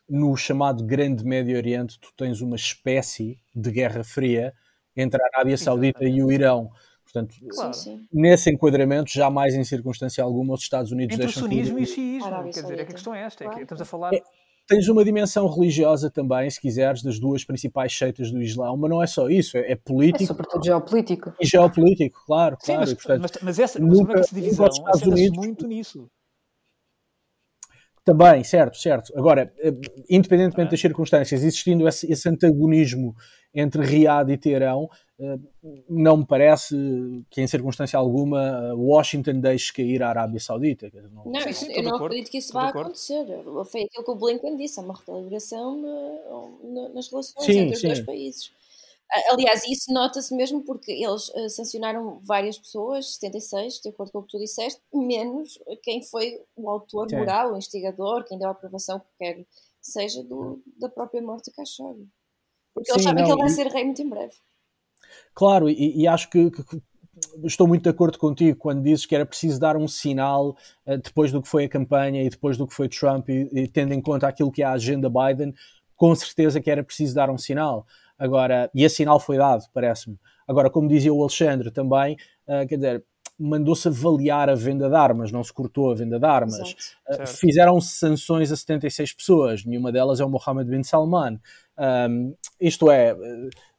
no chamado Grande Médio Oriente tu tens uma espécie de guerra fria entre a Arábia Saudita e o Irão. Portanto, claro. nesse enquadramento, jamais em circunstância alguma os Estados Unidos entre deixam... Entre o sunismo e o xiismo, quer dizer, é que a questão é esta, é que estamos a falar... É, tens uma dimensão religiosa também, se quiseres, das duas principais seitas do Islão, mas não é só isso, é, é político. É sobretudo geopolítico. E geopolítico, claro, Sim, claro. Mas, e, portanto, mas, mas essa, nunca, essa divisão Estados Unidos muito nisso. Também, certo, certo. Agora, independentemente é. das circunstâncias, existindo esse, esse, antagonismo entre Riad e Teherão, não me parece que em circunstância alguma Washington deixe cair a Arábia Saudita. Não, não sim, sim, eu não acredito que isso vá acontecer. Foi aquilo que o Blinken disse, é uma recalibração nas relações sim, entre os dois países. Aliás, isso nota-se mesmo porque eles uh, sancionaram várias pessoas, 76, de acordo com o que tu disseste, menos quem foi o autor Sim. moral, o instigador, quem deu a aprovação que quer seja do, da própria morte de Khashoggi. Porque Sim, eles sabem não, que ele vai e... ser rei muito em breve. Claro, e, e acho que, que, estou muito de acordo contigo quando dizes que era preciso dar um sinal uh, depois do que foi a campanha e depois do que foi Trump e, e tendo em conta aquilo que é a agenda Biden, com certeza que era preciso dar um sinal. Agora, e esse sinal foi dado, parece-me. Agora, como dizia o Alexandre também, uh, quer dizer, mandou-se avaliar a venda de armas, não se cortou a venda de armas. Uh, Fizeram-se sanções a 76 pessoas, nenhuma delas é o Mohammed bin Salman. Um, isto é,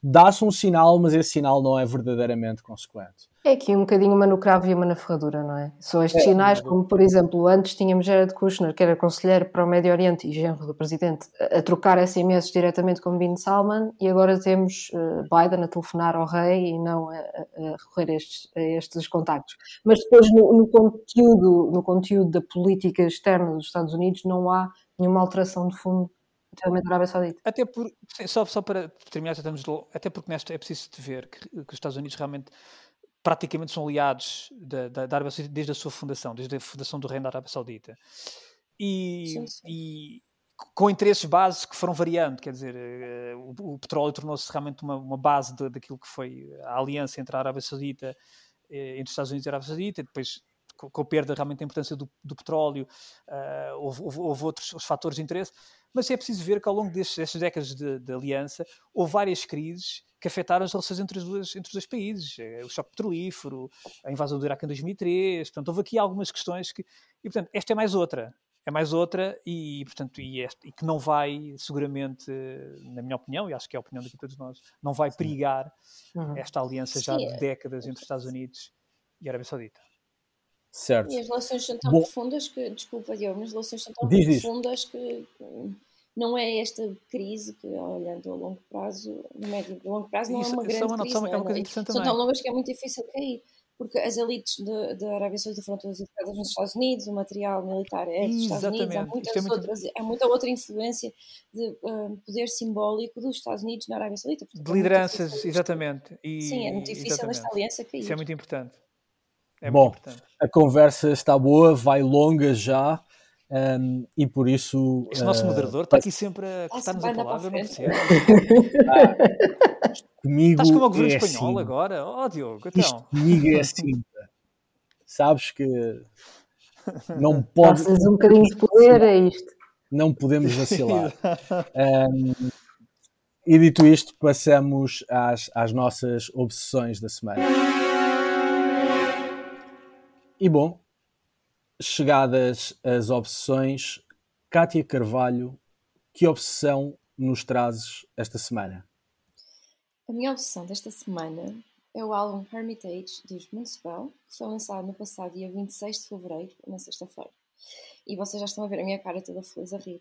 dá-se um sinal, mas esse sinal não é verdadeiramente consequente. É aqui um bocadinho uma no cravo e uma na ferradura, não é? São estes é, sinais, como por exemplo, antes tínhamos Jared Kushner, que era conselheiro para o Médio Oriente e genro do presidente, a, trocar SMS diretamente com Bin Salman, e agora temos uh, Biden a telefonar ao rei e não a, a recorrer a estes, a estes contactos. Mas depois no, no, conteúdo, no conteúdo da política externa dos Estados Unidos não há nenhuma alteração de fundo relativamente à Arábia Saudita. Até por, só, só para terminar, já estamos, até porque nesta é preciso ver que, que os Estados Unidos realmente praticamente são aliados da, da, da, Arábia Saudita desde a sua fundação, desde a fundação do Reino da Arábia Saudita. E, sim, sim. e com interesses básicos que foram variando, quer dizer, uh, o, o, petróleo tornou-se realmente uma, uma base de, daquilo que foi a aliança entre a Arábia Saudita, eh, entre os Estados Unidos e a Arábia Saudita, depois com, a perda realmente da importância do, do petróleo, uh, houve, houve, houve, outros fatores de interesse, mas é preciso ver que ao longo destes, destas décadas de, de aliança houve várias crises que afetaram as relações entre, as duas, entre os dois países. É, o choque petrolífero, a invasão do Iraque em 2003. Portanto, houve aqui algumas questões que. E, portanto, esta é mais outra. É mais outra e, portanto, e, este, e que não vai, seguramente, na minha opinião, e acho que é a opinião de todos nós, não vai perigar uhum. esta aliança já de décadas entre os Estados Unidos e a Arábia Saudita. Certo. E as relações são tão Bom, profundas que, desculpa, Diogo, mas as relações são tão profundas que não é esta crise que, olhando a longo prazo, no médio e longo prazo, não é uma grande uma, crise. São, é uma coisa são também. tão longas que é muito difícil cair. Porque as elites da Arábia Saudita foram todas educadas nos Estados Unidos, o material militar é dos Estados Unidos, há muitas é muito... outras, há muita outra influência de uh, poder simbólico dos Estados Unidos na Arábia Saudita. De é lideranças, exatamente. E, Sim, é muito difícil exatamente. esta aliança cair. Isso é muito importante. É Bom, importante. a conversa está boa, vai longa já. Um, e por isso. Este uh, nosso moderador está aqui sempre a cortar-nos a palavra, não percebo. comigo. Estás como o governo é espanhol assim. agora? Oh, Diogo, então. Isto comigo é assim. Sabes que. Não (laughs) pode. Passas um bocadinho de poder a isto. Não podemos vacilar. (laughs) um, e dito isto, passamos às, às nossas obsessões da semana. E bom, chegadas as obsessões, Kátia Carvalho, que obsessão nos trazes esta semana? A minha obsessão desta semana é o álbum Hermitage dos Municipal, que foi lançado no passado dia 26 de fevereiro, na sexta-feira. E vocês já estão a ver a minha cara toda feliz a rir.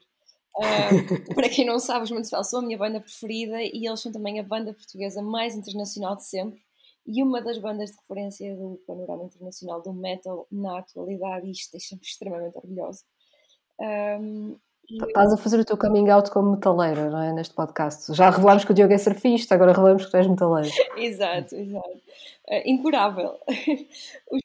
Uh, (laughs) para quem não sabe, os Municipal são a minha banda preferida e eles são também a banda portuguesa mais internacional de sempre e uma das bandas de referência do panorama internacional do metal na atualidade, e isto deixa-me (laughs) extremamente orgulhosa. Um, Estás a fazer o teu coming out como metaleira, não é? Neste podcast. Já revelámos que o Diogo é surfista, agora revelamos que tu és metaleiro. (laughs) exato, exato. Uh, (laughs) incurável.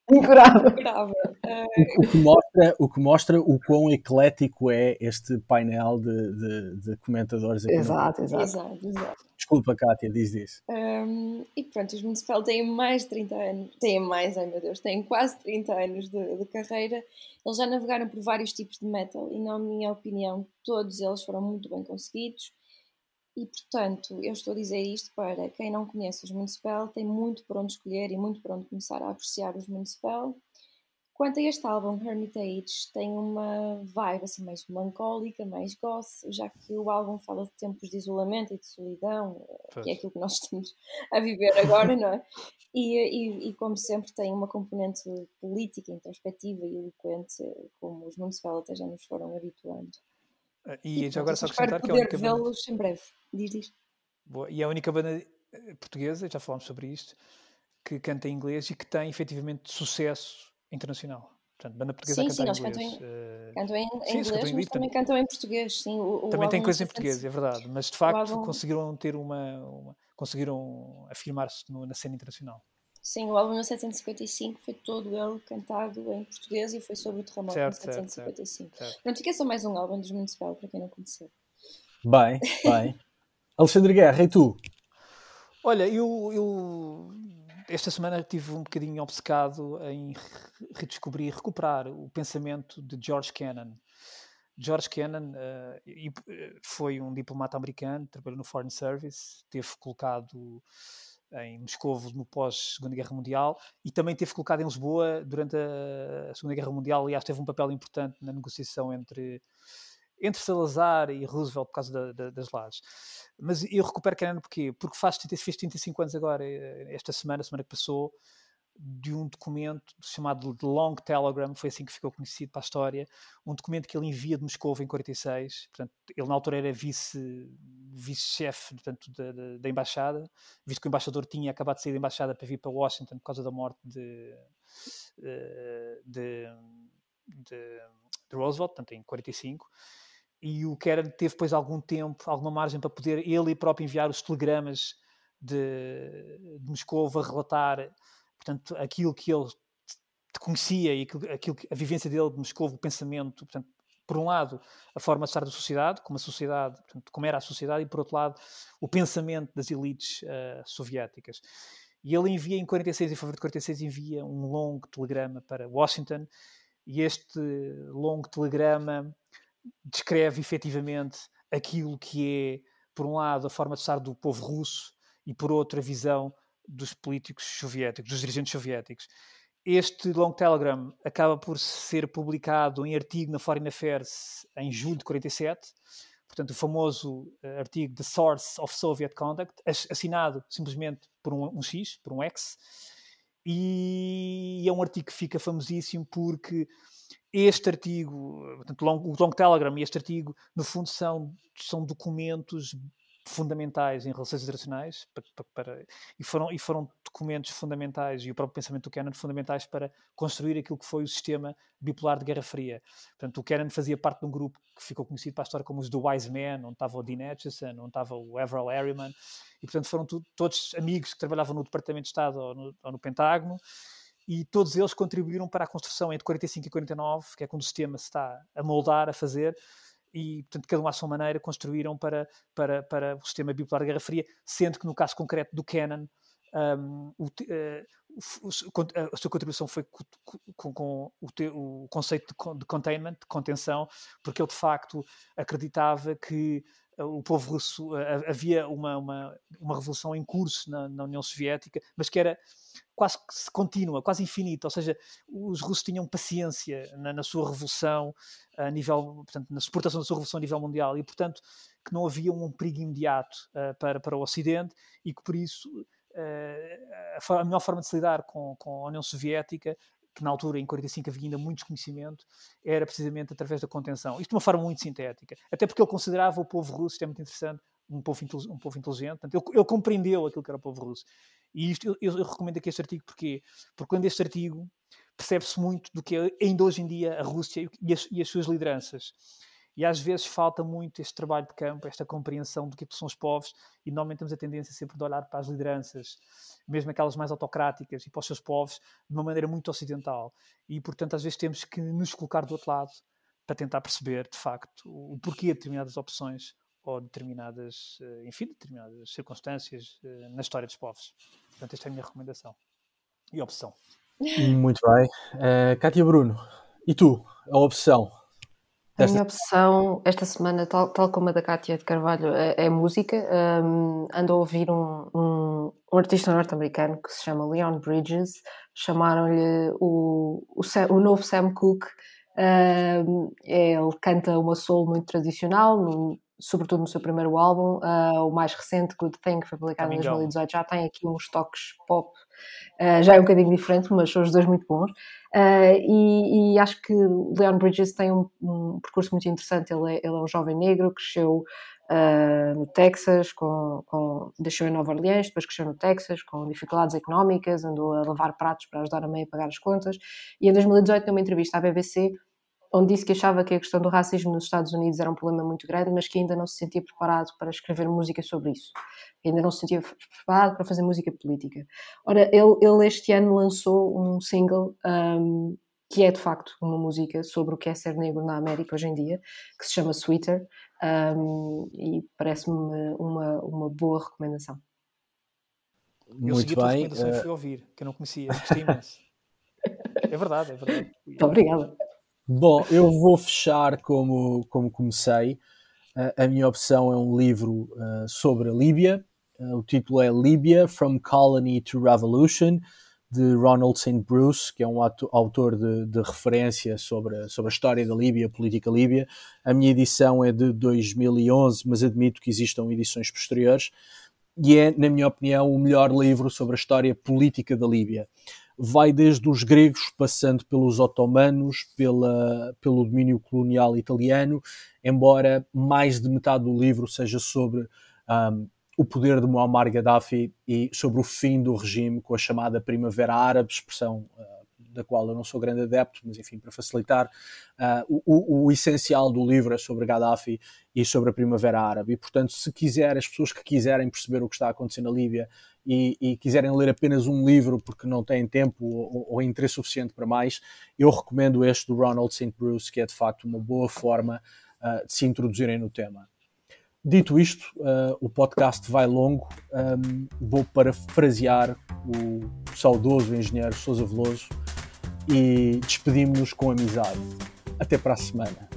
incurável. incurável. Uh... O, que mostra, o que mostra o quão eclético é este painel de, de, de comentadores aqui. Exato, exato. exato, exato. Desculpa, Kátia, diz isso. Um, e pronto, os Municipal têm mais de 30 anos, têm mais, ai meu Deus, têm quase 30 anos de, de carreira. Eles já navegaram por vários tipos de metal e, na minha opinião, todos eles foram muito bem conseguidos e, portanto, eu estou a dizer isto para quem não conhece os Municipal, tem muito por onde escolher e muito por onde começar a apreciar os Municipal. Quanto a este álbum, Hermitage, tem uma vibe assim mais melancólica, mais goth, já que o álbum fala de tempos de isolamento e de solidão, pois. que é aquilo que nós estamos a viver agora, não é? E, e, e, como sempre tem uma componente política, introspectiva e eloquente, como os Municipal até já nos foram habituando. Ah, e, e já agora só acrescentar que é a única vê-los banda... em breve. Diz, diz. Boa. E é a única banda eh, portuguesa, já falámos sobre isto, que canta em inglês e que tem efetivamente sucesso internacional. Portanto, banda portuguesa sim, a cantar sim, em inglês. Cantam em, uh... cantam em, sim, inglês, mas também, cantam em português. Sim, o, também tem coisas em português, é verdade. Mas de facto álbum... conseguiram ter uma, uma conseguiram afirmar-se na cena internacional. Sim, o álbum 1755 foi todo ele cantado em português e foi sobre o terremoto em 1755. Certo, certo. Pronto, fica só mais um álbum dos Municipal, para quem não conheceu. Bem, bem. (laughs) Alexandre Guerra, e tu? Olha, eu, eu esta semana estive um bocadinho obcecado em redescobrir, recuperar o pensamento de George Kennan. George Kennan uh, foi um diplomata americano, trabalhou no Foreign Service, teve colocado em Moscou no pós-Segunda Guerra Mundial e também teve colocado em Lisboa durante a Segunda Guerra Mundial. Aliás, teve um papel importante na negociação entre, entre Salazar e Roosevelt por causa da, da, das lajes. Mas eu recupero Kennan porquê? Porque faz, fez 35 anos agora, eh, esta semana, semana que passou, de um documento chamado The Long Telegram, foi assim que ficou conhecido para a história, um documento que ele envia de Moscou em 46, portanto, ele na altura era vice, vice-chefe portanto, da, da, da, embaixada, visto que o embaixador tinha acabado de sair da embaixada para vir para Washington por causa da morte de, eh, de, de, de Roosevelt, portanto, em 45, e o Keren teve depois algum tempo, alguma margem para poder ele próprio enviar os telegramas de, de Moscou a relatar portanto, aquilo que ele conhecia e aquilo, aquilo, a vivência dele de Moscou, o pensamento, portanto, por um lado, a forma de estar da sociedade, como a sociedade, portanto, como era a sociedade, e por outro lado, o pensamento das elites uh, soviéticas. E ele envia em 46, em fevereiro de 46, envia um longo telegrama para Washington, e este longo telegrama descreve efetivamente aquilo que é, por um lado, a forma de estar do povo russo, e por outro, a visão dos políticos soviéticos, dos dirigentes soviéticos. Este long telegram acaba por ser publicado em artigo na Foreign Affairs em julho de 47, portanto, o famoso uh, artigo The Source of Soviet Conduct, assinado simplesmente por um, um X, por um X, e é um artigo que fica famosíssimo porque este artigo, portanto, o Long Telegram e este artigo, no fundo, são, são documentos fundamentais em relações internacionais para, para, para, e, foram, e foram documentos fundamentais e o próprio pensamento do Kennan fundamentais para construir aquilo que foi o sistema bipolar de Guerra Fria. Portanto, o Kennan fazia parte de um grupo que ficou conhecido para a história como os The Wise Men, onde estava o Dean Acheson, onde estava o Averell Harriman, e portanto foram tu, todos amigos que trabalhavam no Departamento de Estado ou no, ou no Pentágono, e todos eles contribuíram para a construção entre 45 e 49, que é quando o sistema se está a moldar, a fazer, e, portanto, cada um à sua maneira construíram para, para, para o sistema bipolar da Guerra Fria, sendo que no caso concreto do Canon, um, o, uh, a sua contribuição foi com, com, o, te, o, conceito de, de, containment, de contenção, porque ele de facto acreditava que o povo russo uh, havia uma, uma, uma revolução em curso na, na União Soviética, mas que era quase contínua, quase infinita, ou seja, os russos tinham paciência na, na, sua revolução a nível, portanto, na suportação da sua revolução a nível mundial. E, portanto, que não havia um perigo imediato uh, para, para o Ocidente e que, por isso, uh, a, a, melhor forma de se lidar com, com a União Soviética que na altura, em 45, havia ainda muito desconhecimento, era precisamente através da contenção. Isto de uma forma muito sintética. Até porque ele considerava o povo russo, isto é muito interessante, um povo, um povo inteligente. Portanto, ele, ele, compreendeu aquilo que era o povo russo. E isto, eu, eu, recomendo aqui este artigo porque, porque quando este artigo percebe-se muito do que é ainda hoje em dia a Rússia e as, e as suas lideranças. E às vezes falta muito este trabalho de campo, esta compreensão do que são os povos, e normalmente temos a tendência sempre de olhar para as lideranças, mesmo aquelas mais autocráticas, e para os seus povos, de uma maneira muito ocidental. E, portanto, às vezes temos que nos colocar do outro lado para tentar perceber, de facto, o porquê de determinadas opções ou determinadas, eh, enfim, determinadas circunstâncias eh, na história dos povos. Portanto, esta é a minha recomendação e opção. (laughs) Muito bem. Uh, Cátia Bruno, e tu, a opção? A minha opção esta semana, tal, tal como a da Cátia de Carvalho, é, é música. Um, ando a ouvir um, um, um artista norte-americano que se chama Leon Bridges. Chamaram-lhe o, o, o, novo Sam Cooke. Um, ele canta uma soul muito tradicional, sobretudo no seu primeiro álbum. Uh, o mais recente, Good Thing, que foi publicado em 2018, já tem aqui uns toques pop. Uh, já é um bocadinho diferente, mas são os dois muito bons. Uh, e, e, acho que Leon Bridges tem um, um percurso muito interessante. Ele é, ele é, um jovem negro, cresceu no Texas, com, com, deixou em Nova Orleans, depois cresceu no Texas, com dificuldades económicas, andou a lavar pratos para ajudar a mãe a pagar as contas. E em 2018, numa entrevista à BBC, onde disse que achava que a questão do racismo nos Estados Unidos era um problema muito grande, mas que ainda não se sentia preparado para escrever música sobre isso. Ainda não se sentia preparado para fazer música política. Ora, ele, ele este ano lançou um single um, que é de facto uma música sobre o que é ser negro na América hoje em dia, que se chama Sweeter, um, e parece-me uma, uma boa recomendação. Muito eu segui a tua bem. recomendação uh... e fui ouvir, que eu não conhecia, gostei imenso. (laughs) é verdade, é verdade. Muito obrigada. Bom, eu vou fechar como, como comecei. A minha opção é um livro uh, sobre a Líbia. Uh, o título é Líbia From Colony to Revolution, de Ronald St. Bruce, que é um autor de, de, referência sobre, sobre a história da Líbia, a política líbia. A minha edição é de 2011, mas admito que existam edições posteriores. E é, na minha opinião, o melhor livro sobre a história política da Líbia vai desde os gregos, passando pelos otomanos, pela, pelo domínio colonial italiano, embora mais de metade do livro seja sobre um, o poder de Muammar Gaddafi e sobre o fim do regime com a chamada Primavera Árabe, expressão uh, da qual eu não sou grande adepto, mas enfim, para facilitar, uh, o, o, essencial do livro é sobre Gaddafi e sobre a Primavera Árabe. E, portanto, se quiser, as pessoas que quiserem perceber o que está acontecendo na Líbia e, e quiserem ler apenas um livro porque não têm tempo ou, ou, interesse suficiente para mais, eu recomendo este do Ronald St. Bruce, que é de facto uma boa forma uh, de se introduzirem no tema. Dito isto, uh, o podcast vai longo. Um, vou parafrasear o saudoso engenheiro Sousa Veloso e despedimos-nos com amizade. Até para a semana.